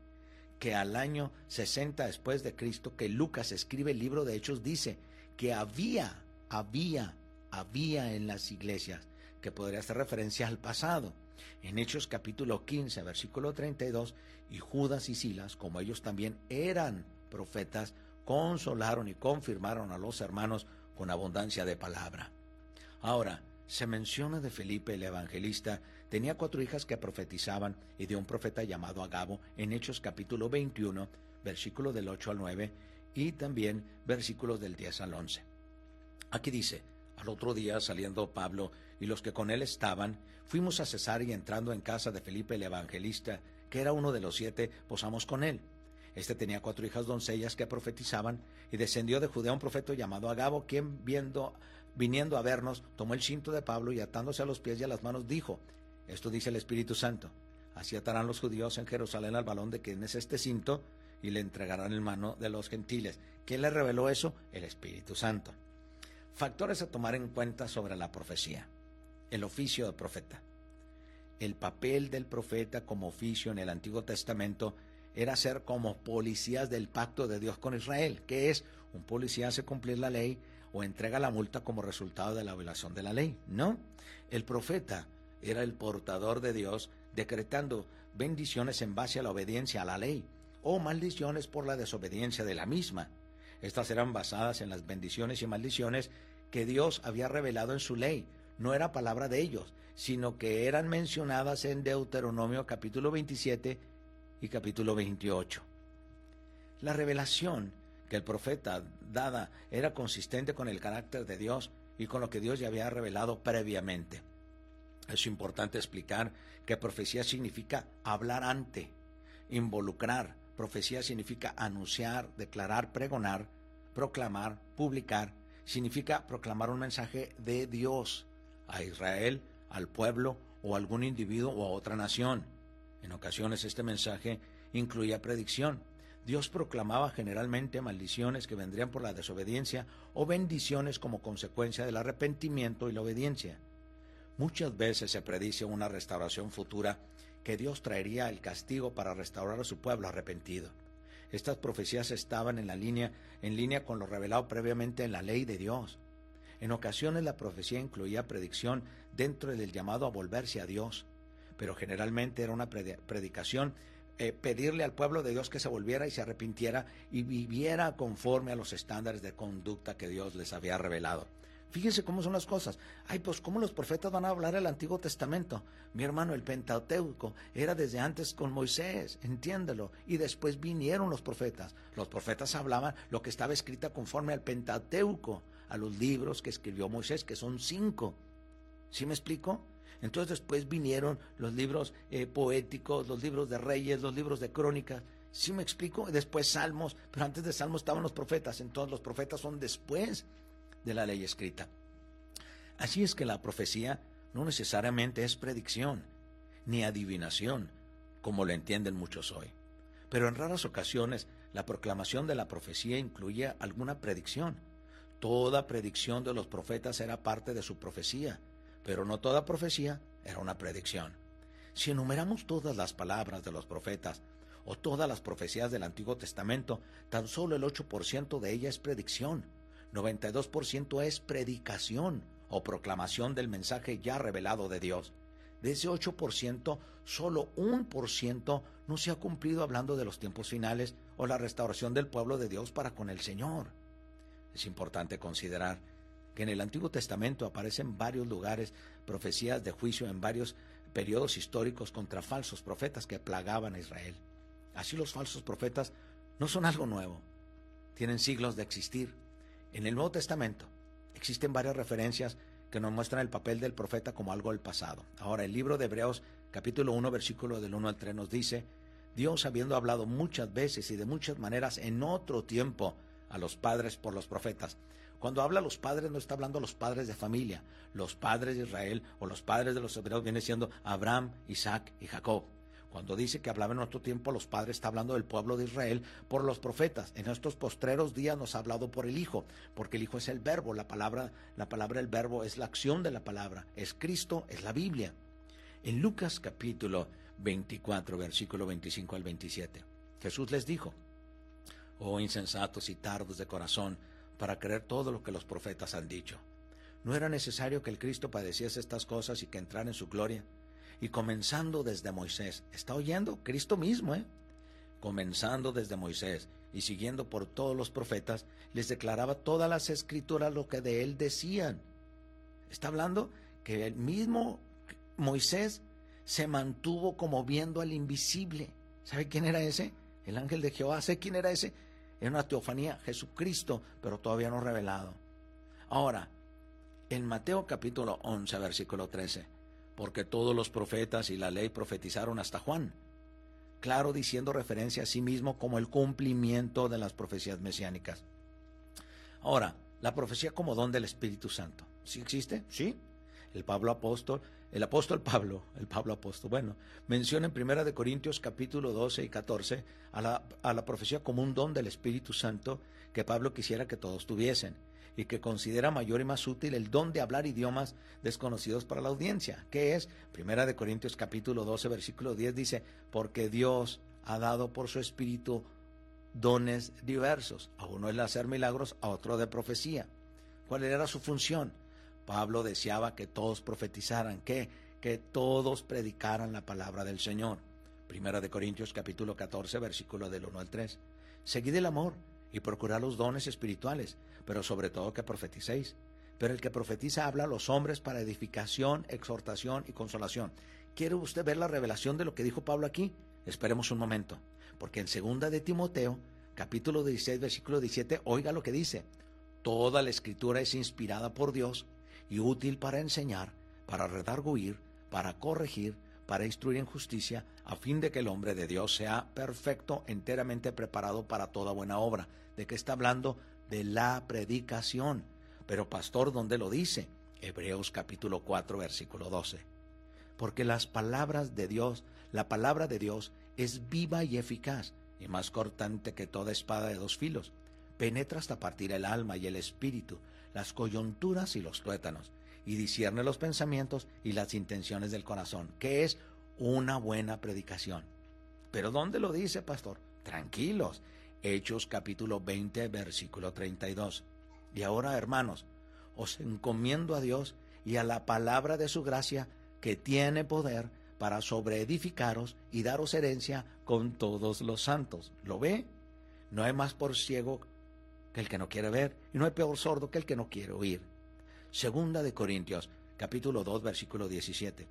que al año 60 después de Cristo, que Lucas escribe el libro de Hechos, dice que había, había, había en las iglesias, que podría hacer referencia al pasado en Hechos capítulo 15, versículo 32, y Judas y Silas, como ellos también eran profetas, consolaron y confirmaron a los hermanos con abundancia de palabra. Ahora, se menciona de Felipe el evangelista, tenía cuatro hijas que profetizaban y de un profeta llamado Agabo en Hechos capítulo 21, versículo del 8 al 9, y también versículos del 10 al 11. Aquí dice, al otro día saliendo Pablo y los que con él estaban, fuimos a Cesar y entrando en casa de Felipe el evangelista, que era uno de los siete, posamos con él. Este tenía cuatro hijas doncellas que profetizaban, y descendió de Judea un profeta llamado Agabo, quien viendo, viniendo a vernos, tomó el cinto de Pablo y atándose a los pies y a las manos, dijo, esto dice el Espíritu Santo, así atarán los judíos en Jerusalén al balón de quien es este cinto, y le entregarán en mano de los gentiles. ¿Quién le reveló eso? El Espíritu Santo. Factores a tomar en cuenta sobre la profecía. El oficio de profeta. El papel del profeta como oficio en el Antiguo Testamento era ser como policías del pacto de Dios con Israel, que es un policía hace cumplir la ley o entrega la multa como resultado de la violación de la ley. No, el profeta era el portador de Dios decretando bendiciones en base a la obediencia a la ley o maldiciones por la desobediencia de la misma. Estas eran basadas en las bendiciones y maldiciones que Dios había revelado en su ley. No era palabra de ellos, sino que eran mencionadas en Deuteronomio capítulo 27 y capítulo 28. La revelación que el profeta dada era consistente con el carácter de Dios y con lo que Dios ya había revelado previamente. Es importante explicar que profecía significa hablar ante, involucrar. Profecía significa anunciar, declarar, pregonar, proclamar, publicar. Significa proclamar un mensaje de Dios a Israel, al pueblo o a algún individuo o a otra nación. En ocasiones este mensaje incluía predicción. Dios proclamaba generalmente maldiciones que vendrían por la desobediencia o bendiciones como consecuencia del arrepentimiento y la obediencia. Muchas veces se predice una restauración futura que Dios traería el castigo para restaurar a su pueblo arrepentido. Estas profecías estaban en la línea en línea con lo revelado previamente en la ley de Dios. En ocasiones la profecía incluía predicción dentro del llamado a volverse a Dios, pero generalmente era una predicación, eh, pedirle al pueblo de Dios que se volviera y se arrepintiera y viviera conforme a los estándares de conducta que Dios les había revelado. Fíjense cómo son las cosas. Ay, pues cómo los profetas van a hablar el Antiguo Testamento. Mi hermano, el Pentateuco era desde antes con Moisés, entiéndelo. Y después vinieron los profetas. Los profetas hablaban lo que estaba escrito conforme al Pentateuco, a los libros que escribió Moisés, que son cinco. ¿Sí me explico? Entonces después vinieron los libros eh, poéticos, los libros de reyes, los libros de crónicas. ¿Sí me explico? Después salmos, pero antes de salmos estaban los profetas. Entonces los profetas son después de la ley escrita. Así es que la profecía no necesariamente es predicción, ni adivinación, como lo entienden muchos hoy. Pero en raras ocasiones la proclamación de la profecía incluye alguna predicción. Toda predicción de los profetas era parte de su profecía, pero no toda profecía era una predicción. Si enumeramos todas las palabras de los profetas o todas las profecías del Antiguo Testamento, tan solo el 8% de ella es predicción, 92% es predicación o proclamación del mensaje ya revelado de Dios. De ese 8%, solo un por ciento no se ha cumplido hablando de los tiempos finales o la restauración del pueblo de Dios para con el Señor. Es importante considerar que en el Antiguo Testamento aparecen en varios lugares profecías de juicio en varios periodos históricos contra falsos profetas que plagaban a Israel. Así los falsos profetas no son algo nuevo, tienen siglos de existir. En el Nuevo Testamento existen varias referencias que nos muestran el papel del profeta como algo del pasado. Ahora, el libro de Hebreos capítulo 1 versículo del 1 al 3 nos dice, Dios habiendo hablado muchas veces y de muchas maneras en otro tiempo a los padres por los profetas, cuando habla los padres, no está hablando los padres de familia. Los padres de Israel o los padres de los hebreos viene siendo Abraham, Isaac y Jacob. Cuando dice que hablaba en otro tiempo, los padres está hablando del pueblo de Israel por los profetas. En estos postreros días nos ha hablado por el Hijo, porque el Hijo es el verbo, la palabra, la palabra del verbo es la acción de la palabra, es Cristo, es la Biblia. En Lucas capítulo 24, versículo 25 al 27, Jesús les dijo, Oh insensatos y tardos de corazón, para creer todo lo que los profetas han dicho. ¿No era necesario que el Cristo padeciese estas cosas y que entrara en su gloria? Y comenzando desde Moisés, ¿está oyendo? Cristo mismo, ¿eh? Comenzando desde Moisés y siguiendo por todos los profetas, les declaraba todas las escrituras lo que de él decían. Está hablando que el mismo Moisés se mantuvo como viendo al invisible. ¿Sabe quién era ese? El ángel de Jehová. ¿Sabe quién era ese? Es una teofanía, Jesucristo, pero todavía no revelado. Ahora, en Mateo capítulo 11, versículo 13, porque todos los profetas y la ley profetizaron hasta Juan, claro diciendo referencia a sí mismo como el cumplimiento de las profecías mesiánicas. Ahora, la profecía como don del Espíritu Santo. ¿Sí existe? Sí. El Pablo apóstol, el apóstol Pablo, el Pablo apóstol, bueno, menciona en Primera de Corintios capítulo 12 y 14 a la, a la profecía como un don del Espíritu Santo que Pablo quisiera que todos tuviesen y que considera mayor y más útil el don de hablar idiomas desconocidos para la audiencia, que es Primera de Corintios capítulo 12 versículo 10 dice, porque Dios ha dado por su espíritu dones diversos. A uno el hacer milagros, a otro de profecía. ¿Cuál era su función? Pablo deseaba que todos profetizaran, que, que todos predicaran la palabra del Señor. Primera de Corintios capítulo 14, versículo del 1 al 3. Seguid el amor y procurad los dones espirituales, pero sobre todo que profeticéis. Pero el que profetiza habla a los hombres para edificación, exhortación y consolación. ¿Quiere usted ver la revelación de lo que dijo Pablo aquí? Esperemos un momento. Porque en segunda de Timoteo, capítulo 16, versículo 17, oiga lo que dice. Toda la escritura es inspirada por Dios y útil para enseñar, para redarguir, para corregir, para instruir en justicia, a fin de que el hombre de Dios sea perfecto, enteramente preparado para toda buena obra. ¿De qué está hablando? De la predicación. Pero pastor, ¿dónde lo dice? Hebreos capítulo 4, versículo 12. Porque las palabras de Dios, la palabra de Dios es viva y eficaz, y más cortante que toda espada de dos filos. Penetra hasta partir el alma y el espíritu, las coyunturas y los tuétanos, y discierne los pensamientos y las intenciones del corazón, que es una buena predicación. ¿Pero dónde lo dice, pastor? Tranquilos. Hechos capítulo 20, versículo 32. Y ahora, hermanos, os encomiendo a Dios y a la palabra de su gracia, que tiene poder para sobreedificaros y daros herencia con todos los santos. ¿Lo ve? No hay más por ciego que el que no quiere ver, y no hay peor sordo que el que no quiere oír. Segunda de Corintios, capítulo 2, versículo 17.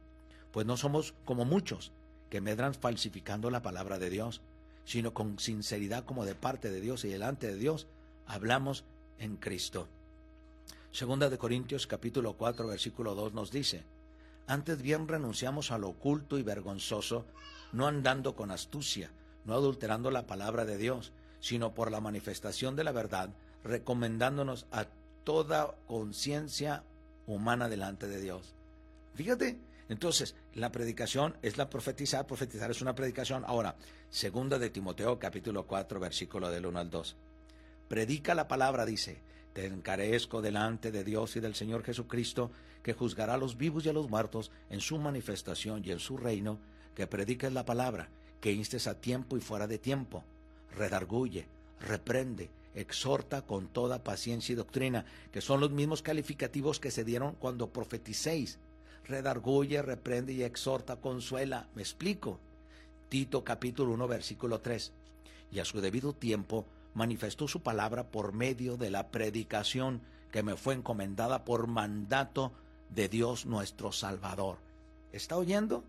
Pues no somos como muchos que medran falsificando la palabra de Dios, sino con sinceridad como de parte de Dios y delante de Dios, hablamos en Cristo. Segunda de Corintios capítulo 4 versículo 2 nos dice, antes bien renunciamos a lo oculto y vergonzoso, no andando con astucia, no adulterando la palabra de Dios, sino por la manifestación de la verdad, recomendándonos a toda conciencia humana delante de Dios. Fíjate, entonces, la predicación es la profetizar, profetizar es una predicación. Ahora, segunda de Timoteo capítulo 4, versículo del 1 al 2. Predica la palabra, dice, te encarezco delante de Dios y del Señor Jesucristo, que juzgará a los vivos y a los muertos en su manifestación y en su reino, que prediques la palabra, que instes a tiempo y fuera de tiempo, redarguye, reprende, exhorta con toda paciencia y doctrina, que son los mismos calificativos que se dieron cuando profeticéis. Redarguye, reprende y exhorta, consuela. ¿Me explico? Tito capítulo 1 versículo 3. Y a su debido tiempo manifestó su palabra por medio de la predicación que me fue encomendada por mandato de Dios nuestro Salvador. ¿Está oyendo?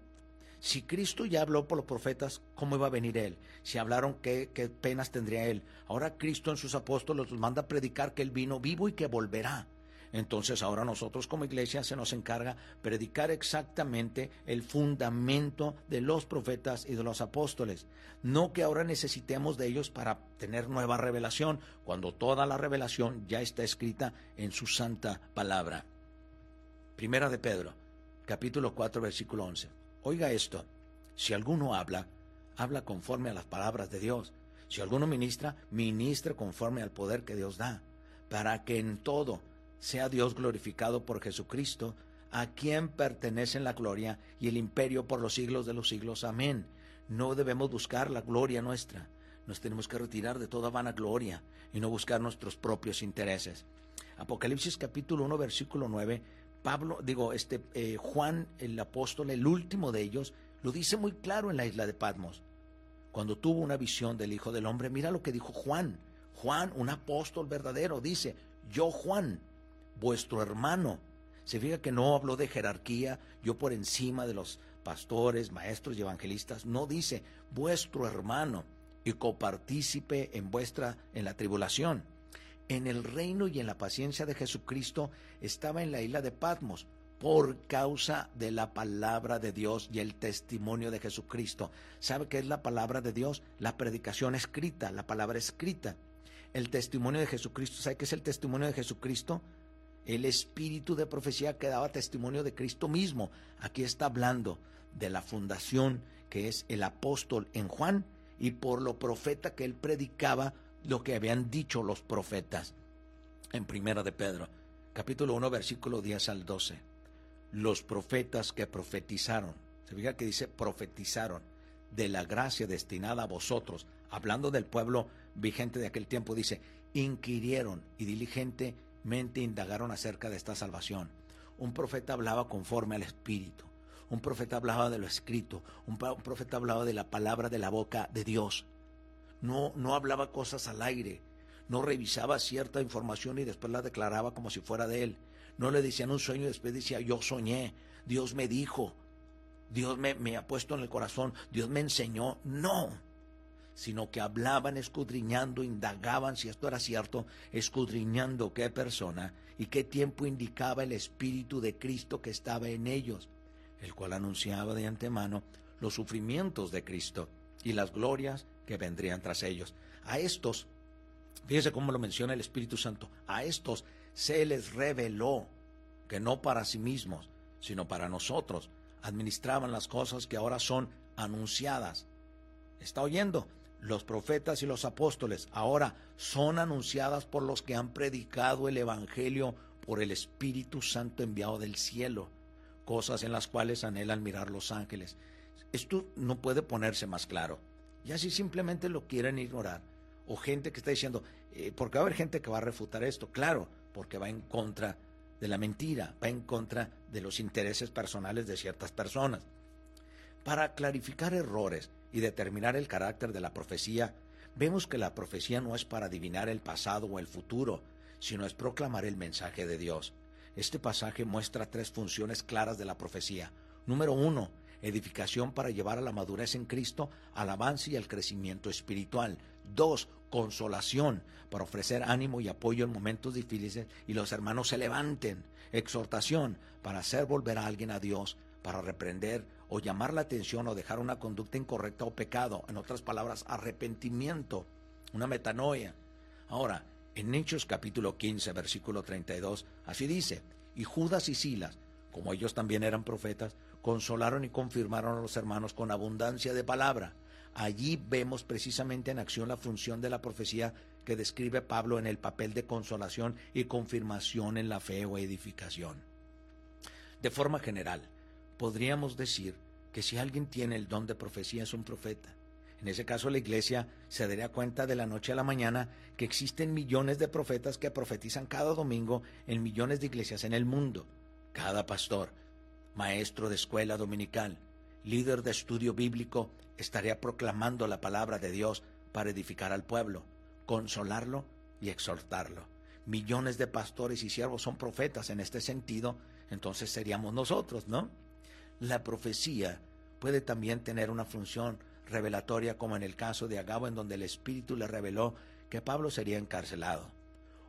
Si Cristo ya habló por los profetas, ¿cómo iba a venir Él? Si hablaron, ¿qué, penas tendría Él? Ahora Cristo en sus apóstoles los manda a predicar que Él vino vivo y que volverá. Entonces ahora nosotros como iglesia se nos encarga predicar exactamente el fundamento de los profetas y de los apóstoles. No que ahora necesitemos de ellos para tener nueva revelación, cuando toda la revelación ya está escrita en su santa palabra. Primera de Pedro, capítulo 4, versículo 11. Oiga esto, si alguno habla, habla conforme a las palabras de Dios. Si alguno ministra, ministre conforme al poder que Dios da, para que en todo sea Dios glorificado por Jesucristo, a quien pertenecen la gloria y el imperio por los siglos de los siglos. Amén. No debemos buscar la gloria nuestra. Nos tenemos que retirar de toda vanagloria y no buscar nuestros propios intereses. Apocalipsis capítulo 1 versículo 9 Pablo, digo, este eh, Juan, el apóstol, el último de ellos, lo dice muy claro en la isla de Patmos. Cuando tuvo una visión del Hijo del Hombre, mira lo que dijo Juan. Juan, un apóstol verdadero, dice, yo Juan, vuestro hermano. Se fija que no habló de jerarquía, yo por encima de los pastores, maestros y evangelistas, no dice vuestro hermano. y copartícipe en vuestra en la tribulación. En el reino y en la paciencia de Jesucristo estaba en la isla de Patmos por causa de la palabra de Dios y el testimonio de Jesucristo. ¿Sabe qué es la palabra de Dios? La predicación escrita, la palabra escrita. El testimonio de Jesucristo, ¿sabe qué es el testimonio de Jesucristo? El espíritu de profecía que daba testimonio de Cristo mismo. Aquí está hablando de la fundación que es el apóstol en Juan y por lo profeta que él predicaba lo que habían dicho los profetas en Primera de Pedro, capítulo 1, versículo 10 al 12 los profetas que profetizaron, se fija que dice profetizaron de la gracia destinada a vosotros, hablando del pueblo vigente de aquel tiempo, dice, inquirieron y diligentemente indagaron acerca de esta salvación. Un profeta hablaba conforme al Espíritu, un profeta hablaba de lo escrito, un, profeta hablaba de la palabra de la boca de Dios. No, no hablaba cosas al aire, no revisaba cierta información y después la declaraba como si fuera de él no le decían un sueño y después decía, yo soñé, Dios me dijo, Dios me, me ha puesto en el corazón, Dios me enseñó. No, sino que hablaban escudriñando, indagaban si esto era cierto, escudriñando qué persona y qué tiempo indicaba el Espíritu de Cristo que estaba en ellos, el cual anunciaba de antemano los sufrimientos de Cristo y las glorias que vendrían tras ellos. A estos, fíjese cómo lo menciona el Espíritu Santo, a estos se les reveló que no para sí mismos, sino para nosotros, administraban las cosas que ahora son anunciadas. ¿Está oyendo? Los profetas y los apóstoles ahora son anunciadas por los que han predicado el Evangelio por el Espíritu Santo enviado del cielo, cosas en las cuales anhelan mirar los ángeles. Esto no puede ponerse más claro. Y así simplemente lo quieren ignorar. O gente que está diciendo, eh, porque va a haber gente que va a refutar esto. Claro, porque va en contra de la mentira, va en contra de los intereses personales de ciertas personas. Para clarificar errores y determinar el carácter de la profecía, vemos que la profecía no es para adivinar el pasado o el futuro, sino es proclamar el mensaje de Dios. Este pasaje muestra tres funciones claras de la profecía. Número uno, edificación para llevar a la madurez en Cristo, al avance y al crecimiento espiritual. Dos, consolación para ofrecer ánimo y apoyo en momentos difíciles y los hermanos se levanten. Exhortación para hacer volver a alguien a Dios, para reprender o llamar la atención o dejar una conducta incorrecta o pecado. En otras palabras, arrepentimiento, una metanoia. Ahora, en Hechos capítulo 15, versículo 32, así dice, y Judas y Silas, como ellos también eran profetas, consolaron y confirmaron a los hermanos con abundancia de palabra. Allí vemos precisamente en acción la función de la profecía que describe Pablo en el papel de consolación y confirmación en la fe o edificación. De forma general, podríamos decir que si alguien tiene el don de profecía es un profeta. En ese caso la iglesia se daría cuenta de la noche a la mañana que existen millones de profetas que profetizan cada domingo en millones de iglesias en el mundo. Cada pastor, maestro de escuela dominical, líder de estudio bíblico, estaría proclamando la palabra de Dios para edificar al pueblo, consolarlo y exhortarlo. Millones de pastores y siervos son profetas en este sentido, entonces seríamos nosotros, ¿no? La profecía puede también tener una función revelatoria como en el caso de Agabo en donde el Espíritu le reveló que Pablo sería encarcelado,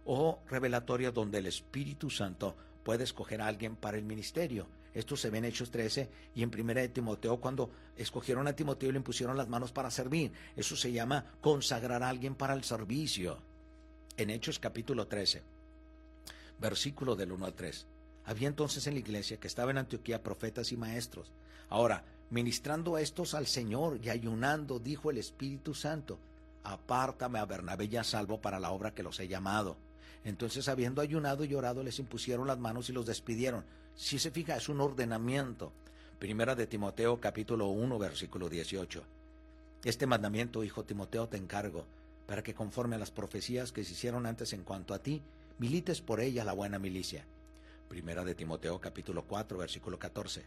o revelatoria donde el Espíritu Santo puede escoger a alguien para el ministerio, esto se ve en Hechos 13 y en Primera de Timoteo cuando escogieron a Timoteo y le impusieron las manos para servir. Eso se llama consagrar a alguien para el servicio. En Hechos capítulo 13, versículo del 1 al 3. Había entonces en la iglesia que estaba en Antioquía profetas y maestros. Ahora, ministrando estos al Señor y ayunando, dijo el Espíritu Santo, apártame a Bernabé y a Salvo para la obra que los he llamado. Entonces, habiendo ayunado y llorado, les impusieron las manos y los despidieron. Si se fija, es un ordenamiento. Primera de Timoteo capítulo 1 versículo 18. Este mandamiento, hijo Timoteo, te encargo, para que conforme a las profecías que se hicieron antes en cuanto a ti, milites por ella la buena milicia. Primera de Timoteo capítulo 4 versículo 14.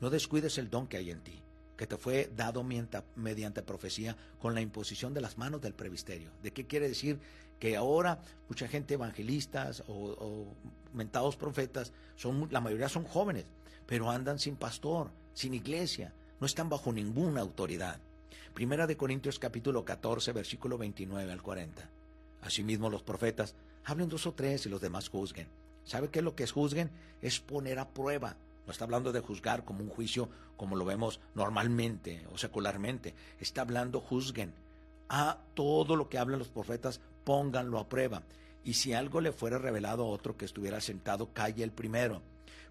No descuides el don que hay en ti, que te fue dado mediante profecía con la imposición de las manos del previsterio. ¿De qué quiere decir? Que ahora mucha gente evangelistas o mentados profetas, son, la mayoría son jóvenes, pero andan sin pastor, sin iglesia, no están bajo ninguna autoridad. Primera de Corintios capítulo 14, versículo 29 al 40. Asimismo los profetas hablen dos o tres y los demás juzguen. ¿Sabe qué es lo que es juzguen? Es poner a prueba. No está hablando de juzgar como un juicio como lo vemos normalmente o secularmente. Está hablando juzguen. A todo lo que hablan los profetas, pónganlo a prueba. Y si algo le fuera revelado a otro que estuviera sentado, calle el primero.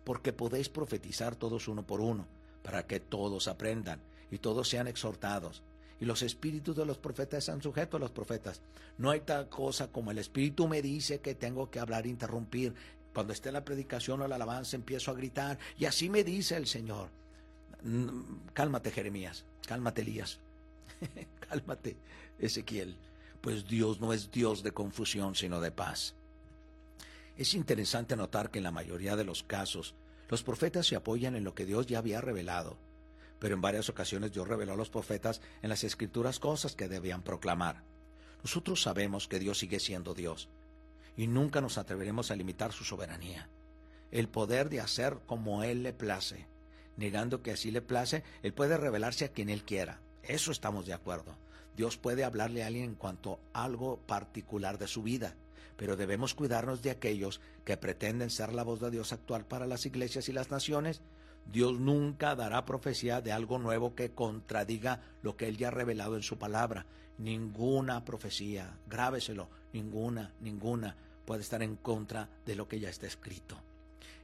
Porque podéis profetizar todos uno por uno, para que todos aprendan y todos sean exhortados y los espíritus de los profetas están sujetos a los profetas. No hay tal cosa como el espíritu me dice que tengo que hablar, interrumpir. Cuando esté la predicación o la alabanza empiezo a gritar y así me dice el Señor. Mm, cálmate Jeremías, cálmate Elías, cálmate Ezequiel, pues Dios no es Dios de confusión sino de paz. Es interesante notar que en la mayoría de los casos los profetas se apoyan en lo que Dios ya había revelado pero en varias ocasiones Dios reveló a los profetas en las escrituras cosas que debían proclamar. Nosotros sabemos que Dios sigue siendo Dios y nunca nos atreveremos a limitar su soberanía, el poder de hacer como Él le place. Negando que así le place, Él puede revelarse a quien Él quiera. Eso estamos de acuerdo. Dios puede hablarle a alguien en cuanto a algo particular de su vida, pero debemos cuidarnos de aquellos que pretenden ser la voz de Dios actual para las iglesias y las naciones Dios nunca dará profecía de algo nuevo que contradiga lo que Él ya ha revelado en su palabra. Ninguna profecía, grábeselo, ninguna, ninguna puede estar en contra de lo que ya está escrito.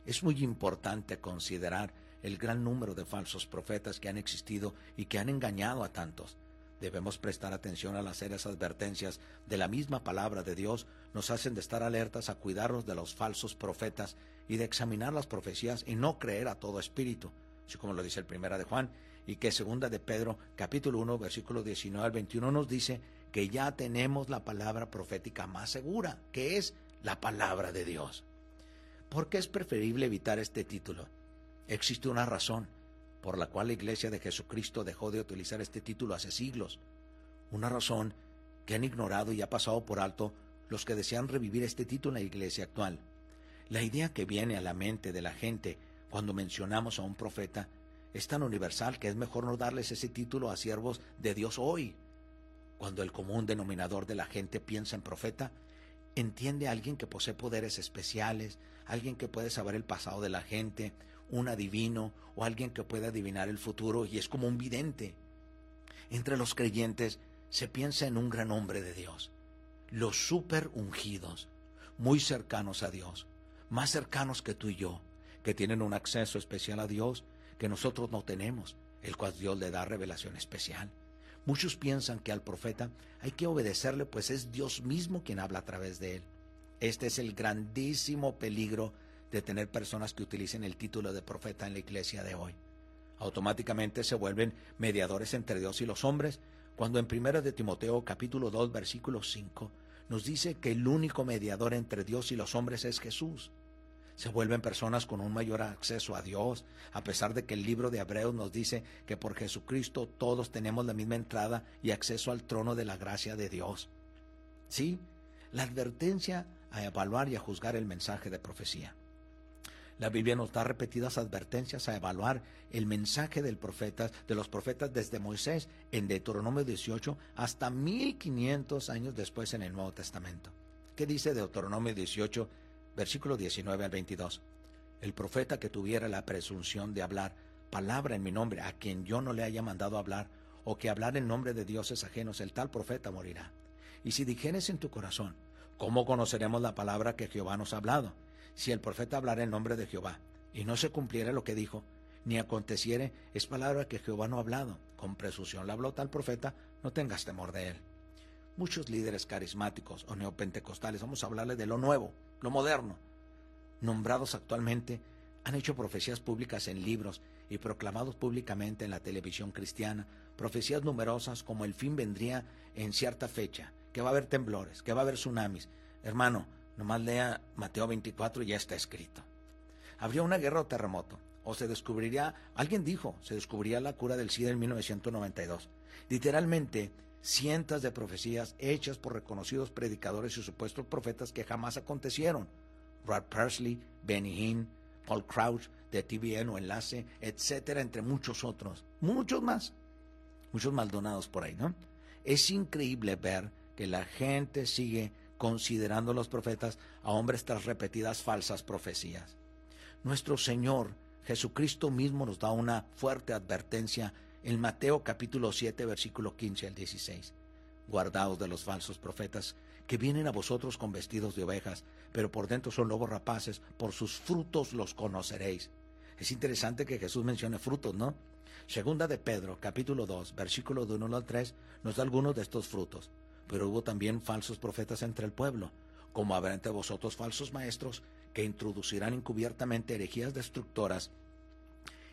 Es muy importante considerar el gran número de falsos profetas que han existido y que han engañado a tantos. Debemos prestar atención a las serias advertencias de la misma palabra de Dios, nos hacen de estar alertas a cuidarnos de los falsos profetas y de examinar las profecías y no creer a todo espíritu, así como lo dice el primera de Juan, y que segunda de Pedro, capítulo 1, versículo 19 al 21 nos dice que ya tenemos la palabra profética más segura, que es la palabra de Dios. ¿Por qué es preferible evitar este título? Existe una razón por la cual la Iglesia de Jesucristo dejó de utilizar este título hace siglos. Una razón que han ignorado y ha pasado por alto los que desean revivir este título en la Iglesia actual. La idea que viene a la mente de la gente cuando mencionamos a un profeta es tan universal que es mejor no darles ese título a siervos de Dios hoy. Cuando el común denominador de la gente piensa en profeta, entiende a alguien que posee poderes especiales, alguien que puede saber el pasado de la gente, un adivino o alguien que puede adivinar el futuro y es como un vidente. Entre los creyentes se piensa en un gran hombre de Dios, los super ungidos, muy cercanos a Dios, más cercanos que tú y yo, que tienen un acceso especial a Dios que nosotros no tenemos, el cual Dios le da revelación especial. Muchos piensan que al profeta hay que obedecerle, pues es Dios mismo quien habla a través de él. Este es el grandísimo peligro de tener personas que utilicen el título de profeta en la iglesia de hoy. Automáticamente se vuelven mediadores entre Dios y los hombres, cuando en 1 de Timoteo capítulo 2 versículo 5 nos dice que el único mediador entre Dios y los hombres es Jesús se vuelven personas con un mayor acceso a Dios, a pesar de que el libro de Hebreos nos dice que por Jesucristo todos tenemos la misma entrada y acceso al trono de la gracia de Dios. Sí, la advertencia a evaluar y a juzgar el mensaje de profecía. La Biblia nos da repetidas advertencias a evaluar el mensaje del profeta, de los profetas desde Moisés en Deuteronomio 18 hasta 1500 años después en el Nuevo Testamento. ¿Qué dice Deuteronomio 18 versículo 19 al 22. El profeta que tuviera la presunción de hablar palabra en mi nombre a quien yo no le haya mandado hablar, o que hablar en nombre de dioses ajenos, el tal profeta morirá. Y si dijeres en tu corazón, ¿cómo conoceremos la palabra que Jehová nos ha hablado? Si el profeta hablara en nombre de Jehová, y no se cumpliera lo que dijo, ni aconteciere, es palabra que Jehová no ha hablado. Con presunción la habló tal profeta, no tengas temor de él. Muchos líderes carismáticos o neopentecostales, vamos a hablarle de lo nuevo, lo moderno, nombrados actualmente, han hecho profecías públicas en libros y proclamados públicamente en la televisión cristiana, profecías numerosas como el fin vendría en cierta fecha, que va a haber temblores, que va a haber tsunamis. Hermano, nomás lea Mateo 24 y ya está escrito. Habría una guerra o terremoto, o se descubriría, alguien dijo, se descubriría la cura del SIDA en 1992. Literalmente, cientos de profecías hechas por reconocidos predicadores y supuestos profetas que jamás acontecieron. Rod Persley, Benny Hinn, Paul Crouch de TVN o Enlace, etcétera, entre muchos otros, muchos más. muchos maldonados por ahí, ¿no? Es increíble ver que la gente sigue considerando los profetas a hombres tras repetidas falsas profecías. Nuestro Señor Jesucristo mismo nos da una fuerte advertencia en Mateo capítulo 7 versículo 15 al 16. Guardaos de los falsos profetas que vienen a vosotros con vestidos de ovejas, pero por dentro son lobos rapaces, por sus frutos los conoceréis. Es interesante que Jesús mencione frutos, ¿no? Segunda de Pedro, capítulo 2, versículo de 1 al 3, nos da algunos de estos frutos. Pero hubo también falsos profetas entre el pueblo, como habrá entre vosotros falsos maestros que introducirán encubiertamente herejías destructoras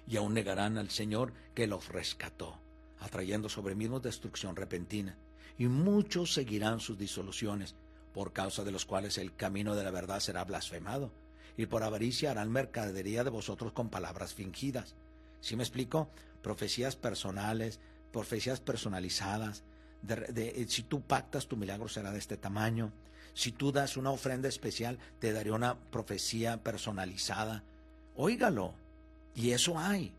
y aún negarán al Señor que los rescató, atrayendo sobre mismos destrucción repentina. Y muchos seguirán sus disoluciones, por causa de los cuales el camino de la verdad será blasfemado, y por avaricia harán mercadería de vosotros con palabras fingidas. ¿Sí me explico? Profecías personales, profecías personalizadas. De, si tú pactas, tu milagro será de este tamaño. Si tú das una ofrenda especial, te daré una profecía personalizada. Óigalo. Y eso hay.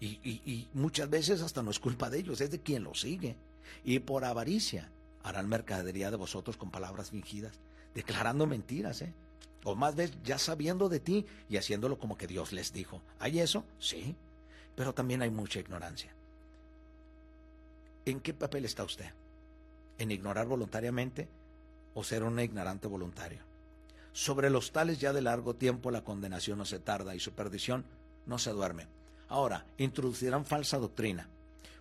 Y, y, muchas veces hasta no es culpa de ellos, es de quien lo sigue. Y por avaricia harán mercadería de vosotros con palabras fingidas, declarando mentiras, ¿eh? O más veces ya sabiendo de ti y haciéndolo como que Dios les dijo. ¿Hay eso? Sí. Pero también hay mucha ignorancia. ¿En qué papel está usted? ¿En ignorar voluntariamente o ser un ignorante voluntario? Sobre los tales ya de largo tiempo la condenación no se tarda y su perdición no se duerme. Ahora, introducirán falsa doctrina.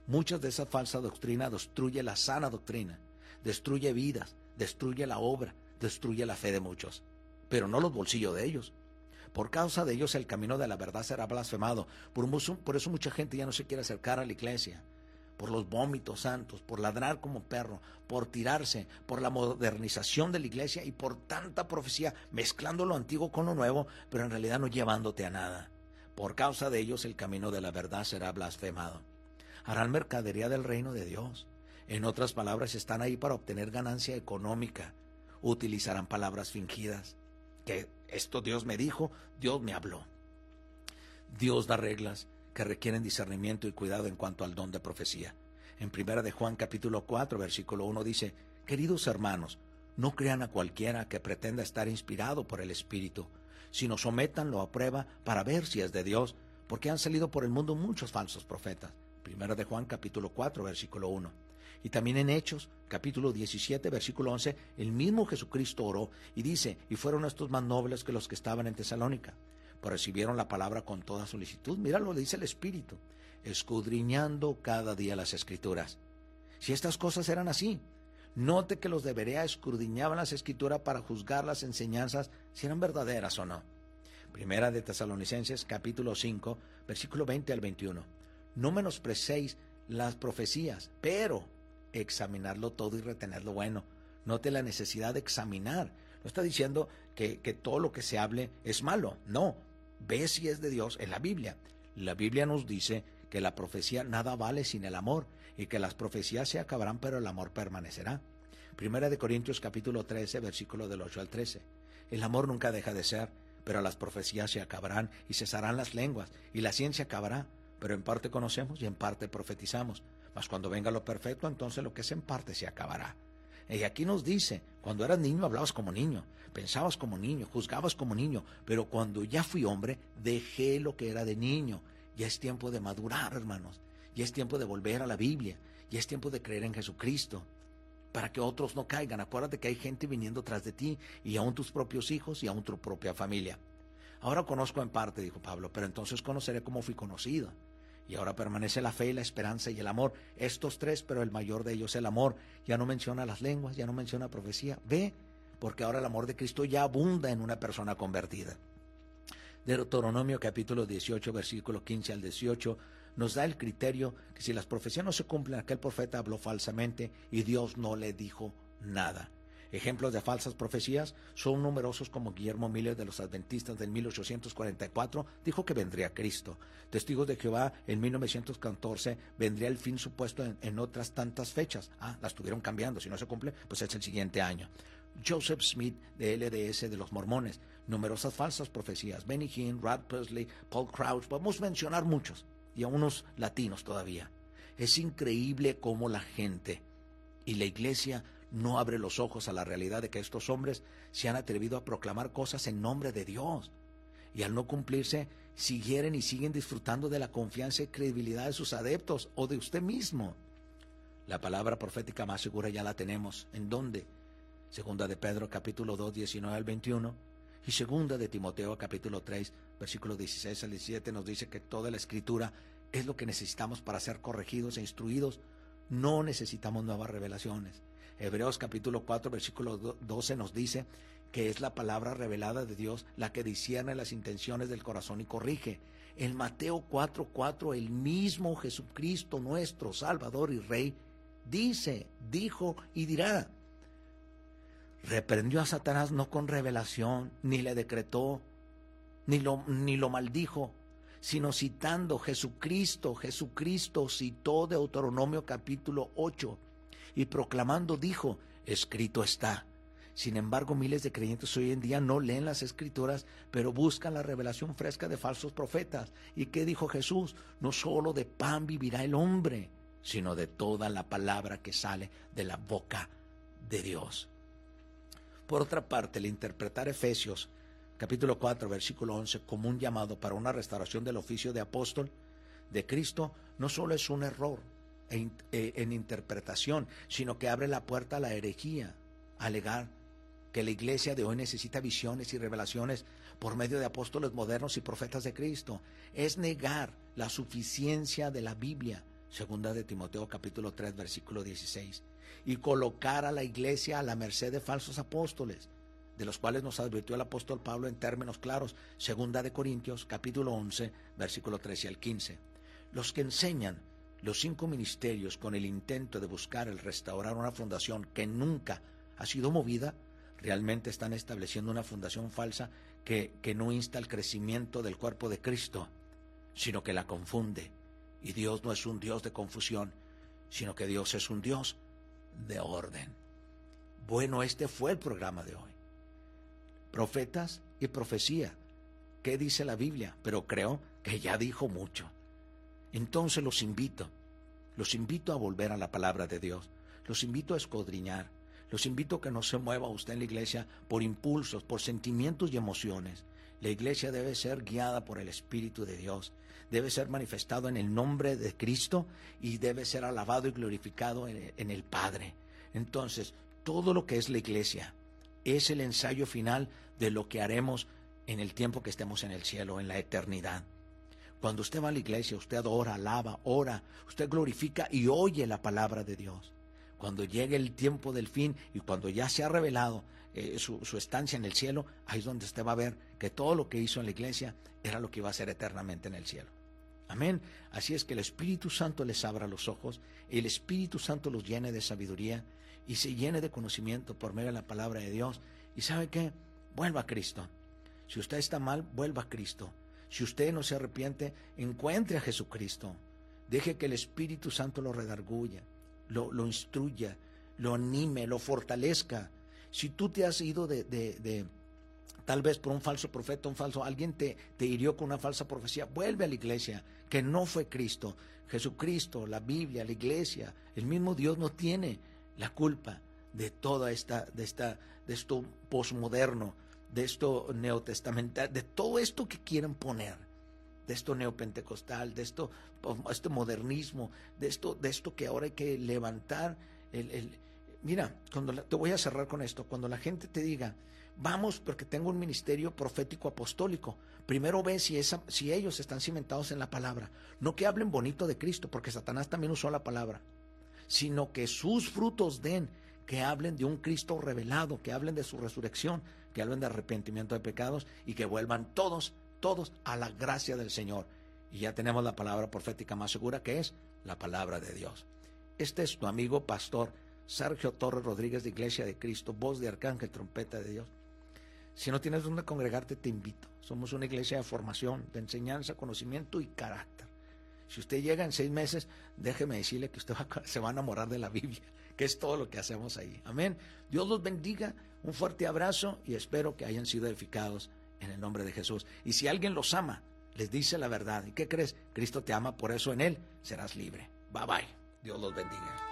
Muchas de esa falsa doctrina destruye la sana doctrina, destruye vidas, destruye la obra, destruye la fe de muchos pero no los bolsillos de ellos. Por causa de ellos el camino de la verdad será blasfemado. Por, por eso mucha gente ya no se quiere acercar a la iglesia. Por los vómitos santos, por ladrar como perro, por tirarse, por la modernización de la iglesia y por tanta profecía, mezclando lo antiguo con lo nuevo, pero en realidad no llevándote a nada. Por causa de ellos el camino de la verdad será blasfemado. Harán mercadería del reino de Dios. En otras palabras, están ahí para obtener ganancia económica. Utilizarán palabras fingidas que esto Dios me dijo, Dios me habló. Dios da reglas que requieren discernimiento y cuidado en cuanto al don de profecía. En primera de Juan capítulo 4, versículo 1 dice, Queridos hermanos, no crean a cualquiera que pretenda estar inspirado por el Espíritu, sino sométanlo a prueba para ver si es de Dios, porque han salido por el mundo muchos falsos profetas. Primera de Juan capítulo 4, versículo 1. Y también en Hechos, capítulo 17, versículo 11, el mismo Jesucristo oró y dice, y fueron estos más nobles que los que estaban en Tesalónica, recibieron la palabra con toda solicitud. Mira lo dice el Espíritu, escudriñando cada día las escrituras. Si estas cosas eran así, note que los de Berea escudriñaban las escrituras para juzgar las enseñanzas si eran verdaderas o no. Primera de Tesalonicenses, capítulo 5, versículo 20 al 21. No menosprecéis las profecías, pero examinarlo todo y retener lo bueno. Note la necesidad de examinar. No está diciendo que, que todo lo que se hable es malo. No. Ve si es de Dios en la Biblia. La Biblia nos dice que la profecía nada vale sin el amor y que las profecías se acabarán pero el amor permanecerá. Primera de Corintios capítulo 13 versículo del 8 al 13. El amor nunca deja de ser, pero las profecías se acabarán y cesarán las lenguas y la ciencia acabará, pero en parte conocemos y en parte profetizamos. Mas cuando venga lo perfecto, entonces lo que es en parte se acabará. Y aquí nos dice, cuando eras niño hablabas como niño, pensabas como niño, juzgabas como niño, pero cuando ya fui hombre, dejé lo que era de niño. Ya es tiempo de madurar, hermanos. Ya es tiempo de volver a la Biblia. Ya es tiempo de creer en Jesucristo. Para que otros no caigan. Acuérdate que hay gente viniendo tras de ti y aún tus propios hijos y aún tu propia familia. Ahora conozco en parte, dijo Pablo, pero entonces conoceré cómo fui conocido. Y ahora permanece la fe, la esperanza y el amor. Estos tres, pero el mayor de ellos el amor. Ya no menciona las lenguas, ya no menciona profecía. Ve, porque ahora el amor de Cristo ya abunda en una persona convertida. Deuteronomio capítulo 18, versículo 15 al 18, nos da el criterio que si las profecías no se cumplen, aquel profeta habló falsamente y Dios no le dijo nada. Ejemplos de falsas profecías son numerosos como Guillermo Miller de los Adventistas del 1844 dijo que vendría Cristo. Testigos de Jehová en 1914 vendría el fin supuesto en, otras tantas fechas. Ah, las estuvieron cambiando. Si no se cumple, pues es el siguiente año. Joseph Smith de LDS de los Mormones. Numerosas falsas profecías. Benny Hinn, Rad Presley, Paul Crouch. Podemos mencionar muchos y a unos latinos todavía. Es increíble cómo la gente y la iglesia no abre los ojos a la realidad de que estos hombres se han atrevido a proclamar cosas en nombre de Dios. Y al no cumplirse, siguieron y siguen disfrutando de la confianza y credibilidad de sus adeptos o de usted mismo. La palabra profética más segura ya la tenemos. ¿En dónde? Segunda de Pedro capítulo 2, 19 al 21 y segunda de Timoteo capítulo 3, versículos 16 al 17 nos dice que toda la escritura es lo que necesitamos para ser corregidos e instruidos. No necesitamos nuevas revelaciones. Hebreos capítulo 4, versículo 12 nos dice que es la palabra revelada de Dios la que discierne las intenciones del corazón y corrige. En Mateo 4, 4, el mismo Jesucristo, nuestro Salvador y Rey, dice, dijo y dirá, reprendió a Satanás no con revelación, ni le decretó, ni lo, ni lo maldijo, sino citando Jesucristo, Jesucristo citó Deuteronomio capítulo 8 y proclamando dijo, escrito está. Sin embargo, miles de creyentes hoy en día no leen las escrituras, pero buscan la revelación fresca de falsos profetas. ¿Y qué dijo Jesús? No solo de pan vivirá el hombre, sino de toda la palabra que sale de la boca de Dios. Por otra parte, el interpretar Efesios capítulo 4, versículo 11 como un llamado para una restauración del oficio de apóstol de Cristo no solo es un error en, eh, en interpretación, sino que abre la puerta a la herejía, alegar que la iglesia de hoy necesita visiones y revelaciones por medio de apóstoles modernos y profetas de Cristo. Es negar la suficiencia de la Biblia, segunda de Timoteo capítulo 3, versículo 16 y colocar a la iglesia a la merced de falsos apóstoles, de los cuales nos advirtió el apóstol Pablo en términos claros, segunda de Corintios, capítulo 11, versículo 13 al 15. Los que enseñan los cinco ministerios con el intento de buscar el restaurar una fundación que nunca ha sido movida, realmente están estableciendo una fundación falsa que, que no insta el crecimiento del cuerpo de Cristo, sino que la confunde. Y Dios no es un Dios de confusión, sino que Dios es un Dios de orden. Bueno, este fue el programa de hoy. Profetas y profecía. ¿Qué dice la Biblia? Pero creo que ya dijo mucho. Entonces los invito, los invito a volver a la palabra de Dios. Los invito a escudriñar. Los invito a que no se mueva usted en la iglesia por impulsos, por sentimientos y emociones. La iglesia debe ser guiada por el Espíritu de Dios debe ser manifestado en el nombre de Cristo y debe ser alabado y glorificado en, el Padre. Entonces, todo lo que es la iglesia es el ensayo final de lo que haremos en el tiempo que estemos en el cielo, en la eternidad. Cuando usted va a la iglesia, usted adora, alaba, ora, usted glorifica y oye la palabra de Dios. Cuando llegue el tiempo del fin y cuando ya se ha revelado eh, su, su, estancia en el cielo, ahí es donde usted va a ver que todo lo que hizo en la iglesia era lo que iba a ser eternamente en el cielo. Amén. Así es que el Espíritu Santo les abra los ojos, el Espíritu Santo los llene de sabiduría y se llene de conocimiento por medio de la palabra de Dios. ¿Y sabe qué? Vuelva a Cristo. Si usted está mal, vuelva a Cristo. Si usted no se arrepiente, encuentre a Jesucristo. Deje que el Espíritu Santo lo redarguya, lo, lo instruya, lo anime, lo fortalezca. Si tú te has ido de, de tal vez por un falso profeta, un falso, alguien te, te hirió con una falsa profecía, vuelve a la iglesia, que no fue Cristo. Jesucristo, la Biblia, la iglesia, el mismo Dios no tiene la culpa de toda esta, de esta, de esto posmoderno, de esto neotestamental, de todo esto que quieren poner, de esto neopentecostal, de esto, este modernismo, de esto, de esto que ahora hay que levantar el, el mira, cuando te voy a cerrar con esto, cuando la gente te diga, Vamos porque tengo un ministerio profético apostólico. Primero ve si, esa, si ellos están cimentados en la palabra. No que hablen bonito de Cristo, porque Satanás también usó la palabra, sino que sus frutos den, que hablen de un Cristo revelado, que hablen de su resurrección, que hablen de arrepentimiento de pecados y que vuelvan todos, todos a la gracia del Señor. Y ya tenemos la palabra profética más segura que es la palabra de Dios. Este es tu amigo pastor Sergio Torres Rodríguez de Iglesia de Cristo, voz de Arcángel, trompeta de Dios. Si no tienes dónde congregarte, te invito. Somos una iglesia de formación, de enseñanza, conocimiento y carácter. Si usted llega en seis meses, déjeme decirle que usted se va a enamorar de la Biblia, que es todo lo que hacemos ahí. Amén. Dios los bendiga, un fuerte abrazo y espero que hayan sido edificados en el nombre de Jesús. Y si alguien los ama, les dice la verdad. ¿Y qué crees? Cristo te ama, por eso en Él serás libre. Bye bye. Dios los bendiga.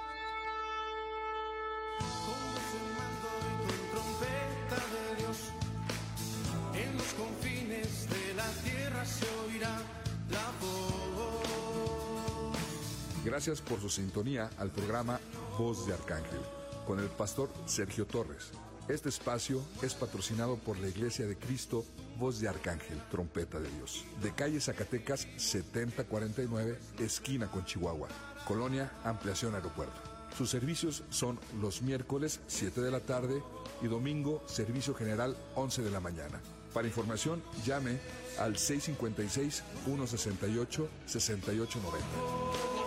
Gracias por su sintonía al programa Voz de Arcángel con el pastor Sergio Torres. Este espacio es patrocinado por la Iglesia de Cristo, Voz de Arcángel, Trompeta de Dios, de calle Zacatecas 7049, esquina con Chihuahua, Colonia Ampliación Aeropuerto. Sus servicios son los miércoles 7 de la tarde y domingo servicio general 11 de la mañana. Para información, llame al 656 168 6890.